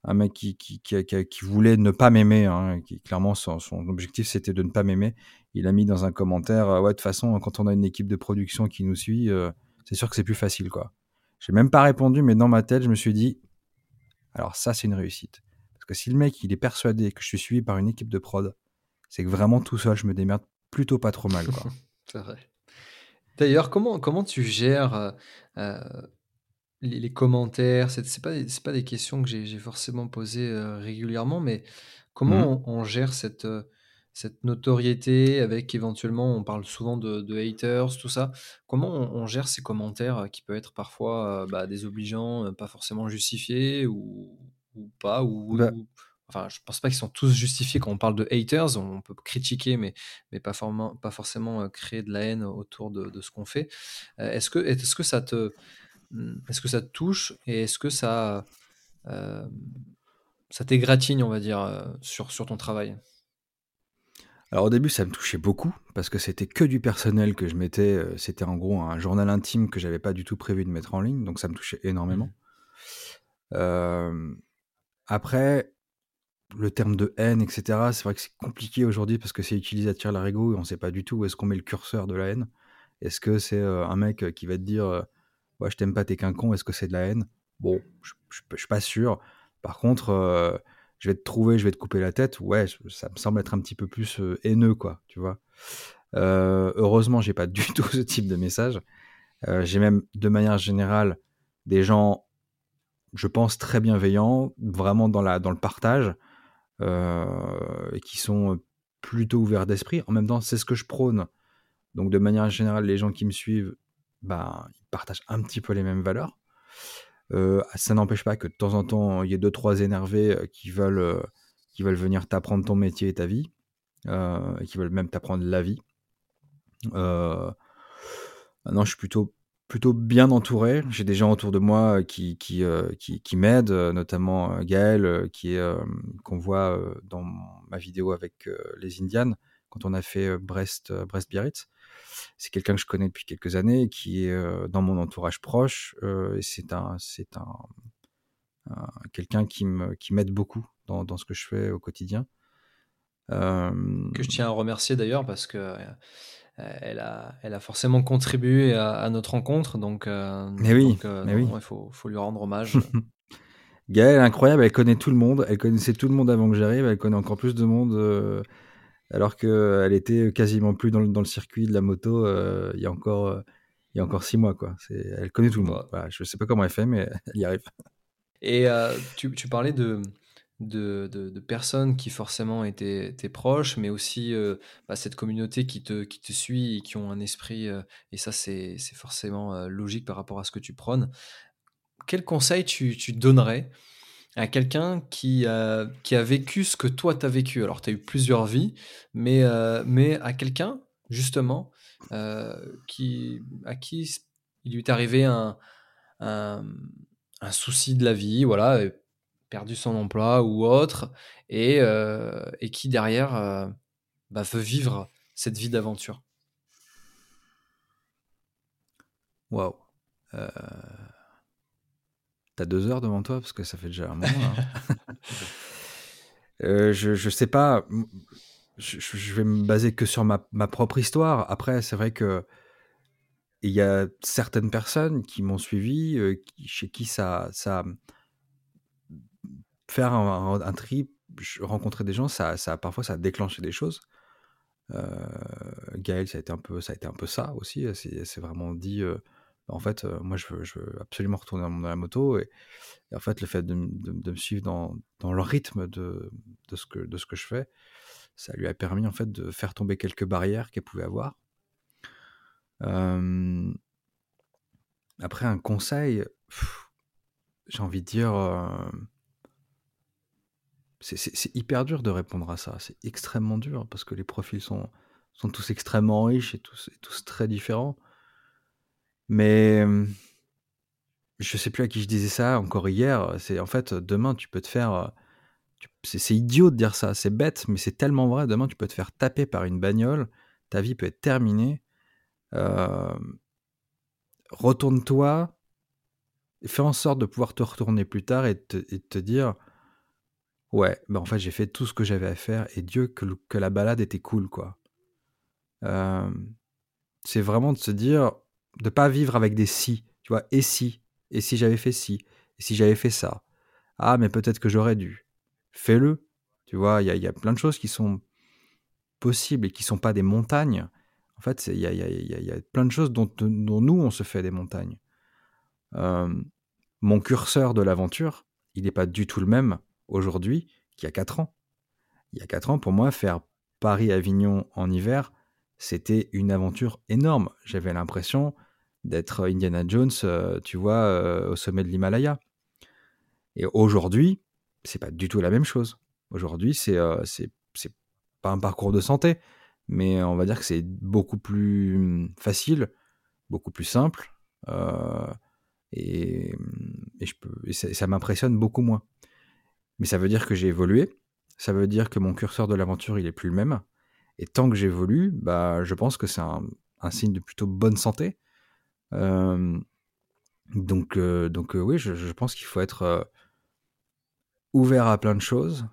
un mec qui, qui, qui, voulait ne pas m'aimer, hein, qui clairement son, objectif c'était de ne pas m'aimer. Il a mis dans un commentaire, ouais, de toute façon, quand on a une équipe de production qui nous suit, c'est sûr que c'est plus facile, quoi. J'ai même pas répondu, mais dans ma tête, je me suis dit, alors ça, c'est une réussite. Parce que si le mec, il est persuadé que je suis suivi par une équipe de prod, c'est que vraiment tout seul, je me démerde plutôt pas trop mal, quoi. [laughs] D'ailleurs, comment, comment tu gères euh, euh, les, commentaires Ce n'est pas, pas des questions que j'ai forcément posées euh, régulièrement, mais comment mmh on, gère cette, cette notoriété avec éventuellement, on parle souvent de, haters, tout ça. Comment on, gère ces commentaires qui peuvent être parfois bah, désobligeants, pas forcément justifiés ou, pas ou, bah enfin, je pense pas qu'ils sont tous justifiés quand on parle de haters. On peut critiquer, mais, mais pas, forcément, pas forcément euh, créer de la haine autour de, de ce qu'on fait. Euh, est-ce que, est-ce que ça te, est-ce que ça te touche et est-ce que ça, euh, ça t'égratigne, on va dire, sur, sur ton travail? Alors au début, ça me touchait beaucoup parce que c'était que du personnel que je mettais. C'était en gros un journal intime que j'avais pas du tout prévu de mettre en ligne, donc ça me touchait énormément. Mmh. après, le terme de haine, etc., c'est vrai que c'est compliqué aujourd'hui parce que c'est utilisé à tirer l'arigot et on ne sait pas du tout où est-ce qu'on met le curseur de la haine. Est-ce que c'est euh, un mec qui va te dire euh, je t'aime pas, t'es qu'un con, est-ce que c'est de la haine? Bon, je, ne suis pas sûr. Par contre, euh, je vais te trouver, je vais te couper la tête. Ouais, ça me semble être un petit peu plus haineux, quoi, tu vois. heureusement, j'ai pas du [laughs] tout ce type de message. j'ai même, de manière générale, des gens, je pense, très bienveillants, vraiment dans, la, dans le partage. Euh, et qui sont plutôt ouverts d'esprit. En même temps, c'est ce que je prône. Donc, de manière générale, les gens qui me suivent, bah, ils partagent un petit peu les mêmes valeurs. Euh, ça n'empêche pas que de temps en temps, il y ait deux, trois énervés euh, qui veulent, qui veulent venir t'apprendre ton métier et ta vie, et qui veulent même t'apprendre la vie. non, je suis plutôt plutôt bien entouré. J'ai des gens autour de moi qui, qui, euh, qui, m'aident, euh, notamment euh, Gaël, qui est, qu'on voit dans ma vidéo avec les Indianes, quand on a fait Brest, Brest Biarritz. C'est quelqu'un que je connais depuis quelques années, qui est dans mon entourage proche. et c'est un, c'est un, quelqu'un qui, me, qui m'aide beaucoup dans, dans, ce que je fais au quotidien. Que je tiens à remercier d'ailleurs parce que euh, elle, a, elle a forcément contribué à, notre rencontre. Donc, euh, mais oui, euh, mais oui. il faut, faut, lui rendre hommage. [laughs] Gaëlle est incroyable, elle connaît tout le monde, elle connaissait tout le monde avant que j'arrive, elle connaît encore plus de monde, euh, alors qu'elle était quasiment plus dans le, dans le, circuit de la moto euh, il, y a encore, euh, il y a encore six mois. Quoi. Elle connaît tout le monde. Voilà, je ne sais pas comment elle fait, mais [laughs] elle y arrive. Et tu, tu, parlais de, de, de, personnes qui forcément étaient, étaient proches, mais aussi bah, cette communauté qui te, qui te suit et qui ont un esprit, et ça c'est forcément logique par rapport à ce que tu prônes quel conseil tu, donnerais à quelqu'un qui, qui a vécu ce que toi tu as vécu Alors, tu eu plusieurs vies, mais, euh, mais à quelqu'un, justement, euh, qui, à qui il lui est arrivé un, un, souci de la vie, voilà, perdu son emploi ou autre, et, euh, et qui derrière bah, veut vivre cette vie d'aventure. Waouh. T'as deux heures devant toi parce que ça fait déjà un moment. Hein. [laughs] Euh, je, je sais pas. Je, vais me baser que sur ma, ma propre histoire. Après, c'est vrai que il y a certaines personnes qui m'ont suivi, euh, chez qui ça, ça faire un, un, trip, rencontrer des gens, ça, ça parfois ça a déclenché des choses. Euh, Gaël, ça a été un peu, ça a été un peu ça aussi. C'est vraiment dit. Euh, en fait, moi, je veux, absolument retourner dans la moto. Et, en fait, le fait de, me suivre dans, le rythme de, ce que, je fais, ça lui a permis en fait de faire tomber quelques barrières qu'elle pouvait avoir. Après, un conseil, j'ai envie de dire, c'est hyper dur de répondre à ça. C'est extrêmement dur parce que les profils sont, tous extrêmement riches et tous très différents. Mais je sais plus à qui je disais ça encore hier. C'est en fait demain tu peux te faire. C'est idiot de dire ça, c'est bête, mais c'est tellement vrai. Demain tu peux te faire taper par une bagnole, ta vie peut être terminée. Retourne-toi, fais en sorte de pouvoir te retourner plus tard et te, te dire ouais, ben en fait j'ai fait tout ce que j'avais à faire et Dieu que, que la balade était cool quoi. c'est vraiment de se dire de pas vivre avec des si, tu vois, et si, et si j'avais fait ci, et si j'avais fait ça. Ah, mais peut-être que j'aurais dû. Fais-le. Tu vois, il y a, plein de choses qui sont possibles et qui sont pas des montagnes. En fait, il y a, plein de choses dont, nous, on se fait des montagnes. Euh, mon curseur de l'aventure, il n'est pas du tout le même aujourd'hui qu'il y a 4 ans. Il y a 4 ans, pour moi, faire Paris-Avignon en hiver, c'était une aventure énorme. J'avais l'impression d'être Indiana Jones, euh, tu vois, euh, au sommet de l'Himalaya. Et aujourd'hui, c'est pas du tout la même chose. Aujourd'hui, c'est euh, c'est pas un parcours de santé, mais on va dire que c'est beaucoup plus hum, facile, beaucoup plus simple, et, et ça, m'impressionne beaucoup moins. Mais ça veut dire que j'ai évolué, ça veut dire que mon curseur de l'aventure, il est plus le même. Et tant que j'évolue, bah, je pense que c'est un, signe de plutôt bonne santé donc, donc oui, je, pense qu'il faut être ouvert à plein de choses,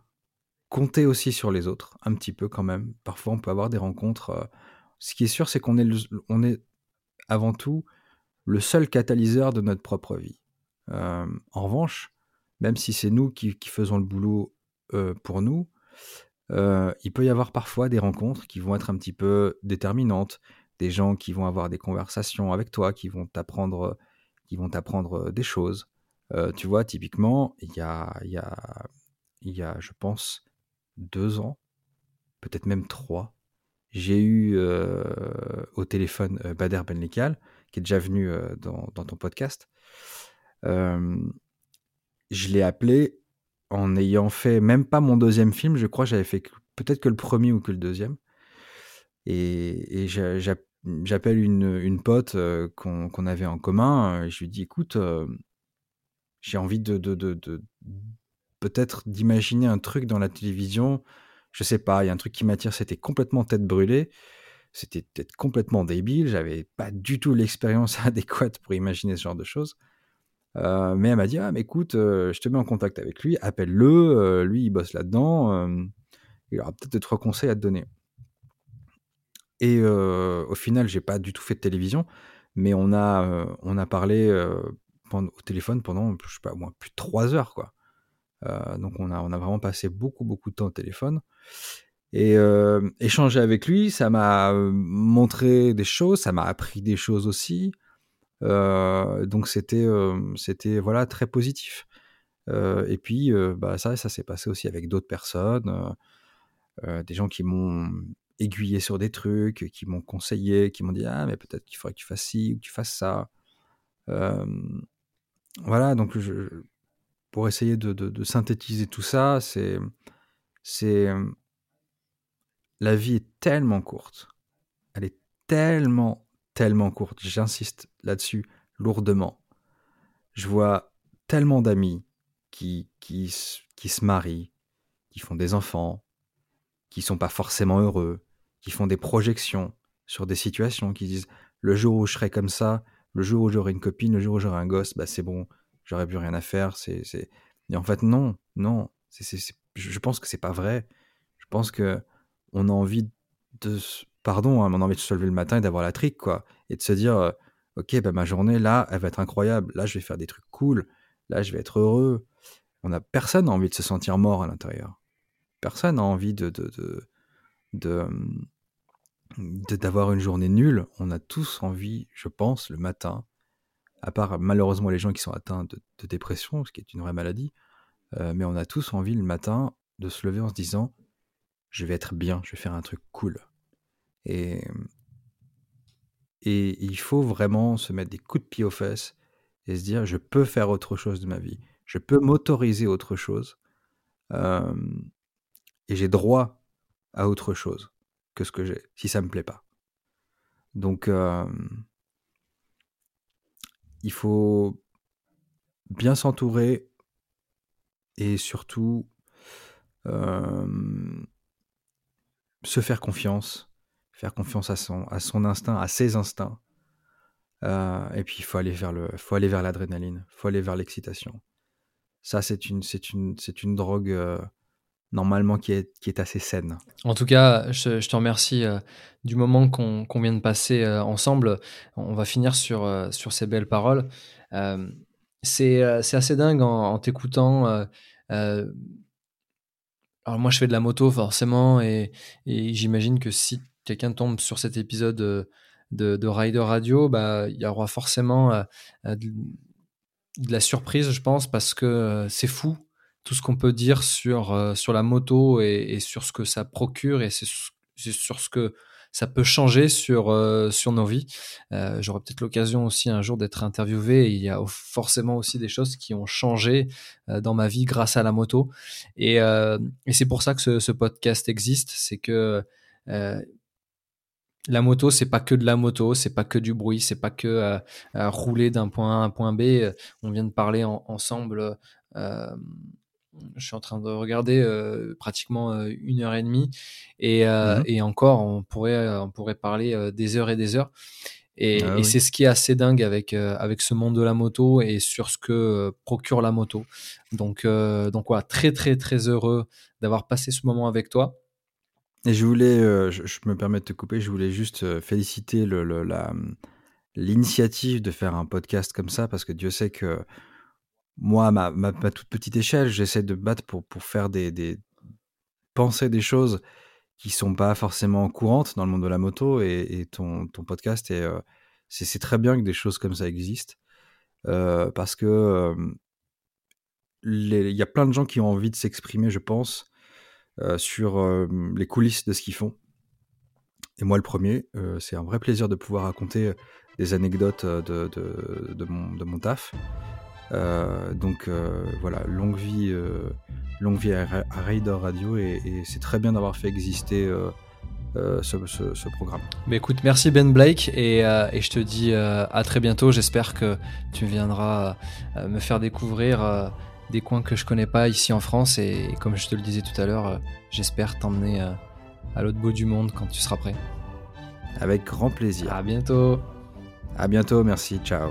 compter aussi sur les autres, un petit peu quand même. Parfois, on peut avoir des rencontres. ce qui est sûr, c'est qu'on est, est avant tout le seul catalyseur de notre propre vie. en revanche, même si c'est nous qui, faisons le boulot pour nous, il peut y avoir parfois des rencontres qui vont être un petit peu déterminantes, des gens qui vont avoir des conversations avec toi, qui vont t'apprendre, t'apprendre des choses. Euh, tu vois, typiquement, il y a, je pense, deux ans, peut-être même trois, j'ai eu euh, au téléphone euh, Bader Benlikal, qui est déjà venu dans, dans, ton podcast. je l'ai appelé en ayant fait même pas mon deuxième film, je crois, j'avais fait peut-être que le premier ou que le deuxième. Et, j'appelle une, une, pote qu'on avait en commun. Je lui dis écoute, j'ai envie de, de, de, peut-être d'imaginer un truc dans la télévision. Je sais pas, il y a un truc qui m'attire. C'était complètement tête brûlée. C'était peut-être complètement débile. J'avais pas du tout l'expérience [laughs] adéquate pour imaginer ce genre de choses. Mais elle m'a dit ah mais écoute, je te mets en contact avec lui, appelle-le. lui il bosse là-dedans. il aura peut-être deux trois conseils à te donner. Et au final, j'ai pas du tout fait de télévision, mais on a, on a parlé au téléphone pendant, je sais pas, moins plus de trois heures, quoi. donc on a, on a vraiment passé beaucoup, beaucoup de temps au téléphone. Et échanger avec lui, ça m'a montré des choses, ça m'a appris des choses aussi. donc c'était, c'était voilà très positif. et puis bah ça, ça s'est passé aussi avec d'autres personnes, des gens qui m'ont aiguillé sur des trucs, qui m'ont conseillé, qui m'ont dit ah mais peut-être qu'il faudrait que tu fasses ci ou que tu fasses ça. voilà, donc pour essayer de, synthétiser tout ça, c'est c'est la vie est tellement courte, elle est tellement tellement courte. J'insiste là-dessus lourdement. Je vois tellement d'amis qui, qui, qui se marient, qui font des enfants, qui sont pas forcément heureux, qui font des projections sur des situations, qui disent le jour où je serai comme ça, le jour où j'aurai une copine, le jour où j'aurai un gosse, bah c'est bon, j'aurai plus rien à faire. C'est, c'est... Et en fait, non, non. C'est, c'est, je pense que c'est pas vrai. Je pense que on a envie de, pardon, hein, on a envie de se lever le matin et d'avoir la trique, quoi, et de se dire, euh, ok, bah ma journée là, elle va être incroyable. Là, je vais faire des trucs cool. Là, je vais être heureux. On a personne envie de se sentir mort à l'intérieur personne n'a envie de, d'avoir une journée nulle. On a tous envie, je pense, le matin, à part malheureusement les gens qui sont atteints de, dépression, ce qui est une vraie maladie, euh, mais on a tous envie le matin de se lever en se disant je vais être bien, je vais faire un truc cool. Et, et il faut vraiment se mettre des coups de pied aux fesses et se dire je peux faire autre chose de ma vie, je peux m'autoriser autre chose. Euh, et j'ai droit à autre chose que ce que j'ai, si ça me plaît pas. Donc, euh, il faut bien s'entourer et surtout euh, se faire confiance, faire confiance à son, à son instinct, à ses instincts. Euh, et puis il faut aller vers le, faut aller vers l'adrénaline, faut aller vers l'excitation. Ça, c'est une, c'est une, c'est une drogue normalement qui est, qui est assez saine. En tout cas, je, te remercie euh, du moment qu'on vient de passer euh, ensemble. On va finir sur, euh, sur ces belles paroles. c'est assez dingue en, t'écoutant. alors moi, je fais de la moto forcément, et, et j'imagine que si quelqu'un tombe sur cet épisode de, de Rider Radio, bah, il y aura forcément de, la surprise, je pense, parce que c'est fou tout ce qu'on peut dire sur, euh, sur la moto et, sur ce que ça procure et c'est sur ce que ça peut changer sur, euh, sur nos vies. Euh, j'aurai peut-être l'occasion aussi un jour d'être interviewé. il y a forcément aussi des choses qui ont changé dans ma vie grâce à la moto. Et, et c'est pour ça que ce, podcast existe. C'est que la moto, c'est pas que de la moto, c'est pas que du bruit, c'est pas que rouler d'un point A à un point B. On vient de parler ensemble je suis en train de regarder euh, pratiquement euh, une heure et demie et, euh, mmh et encore on pourrait on pourrait parler des heures et des heures et, ah c'est ce qui est assez dingue avec avec ce monde de la moto et sur ce que procure la moto. Donc donc voilà très très très heureux d'avoir passé ce moment avec toi. Et je voulais je, me permets de te couper je voulais juste féliciter le, la l'initiative de faire un podcast comme ça parce que Dieu sait que moi, ma, ma, toute petite échelle, j'essaie de battre pour, faire des, des, penser des choses qui sont pas forcément courantes dans le monde de la moto et, ton, podcast et euh, c'est très bien que des choses comme ça existent euh, parce que euh, il y a plein de gens qui ont envie de s'exprimer, je pense, sur les coulisses de ce qu'ils font. Et moi, le premier, c'est un vrai plaisir de pouvoir raconter des anecdotes de mon taf. Euh, donc euh, voilà, longue vie, euh, longue vie à, Raider Radio et, c'est très bien d'avoir fait exister ce, programme. Mais écoute, merci Ben Blake et, je te dis à très bientôt. J'espère que tu viendras me faire découvrir des coins que je connais pas ici en France et, comme je te le disais tout à l'heure, j'espère t'emmener à l'autre bout du monde quand tu seras prêt. Avec grand plaisir. À bientôt. À bientôt, merci, ciao.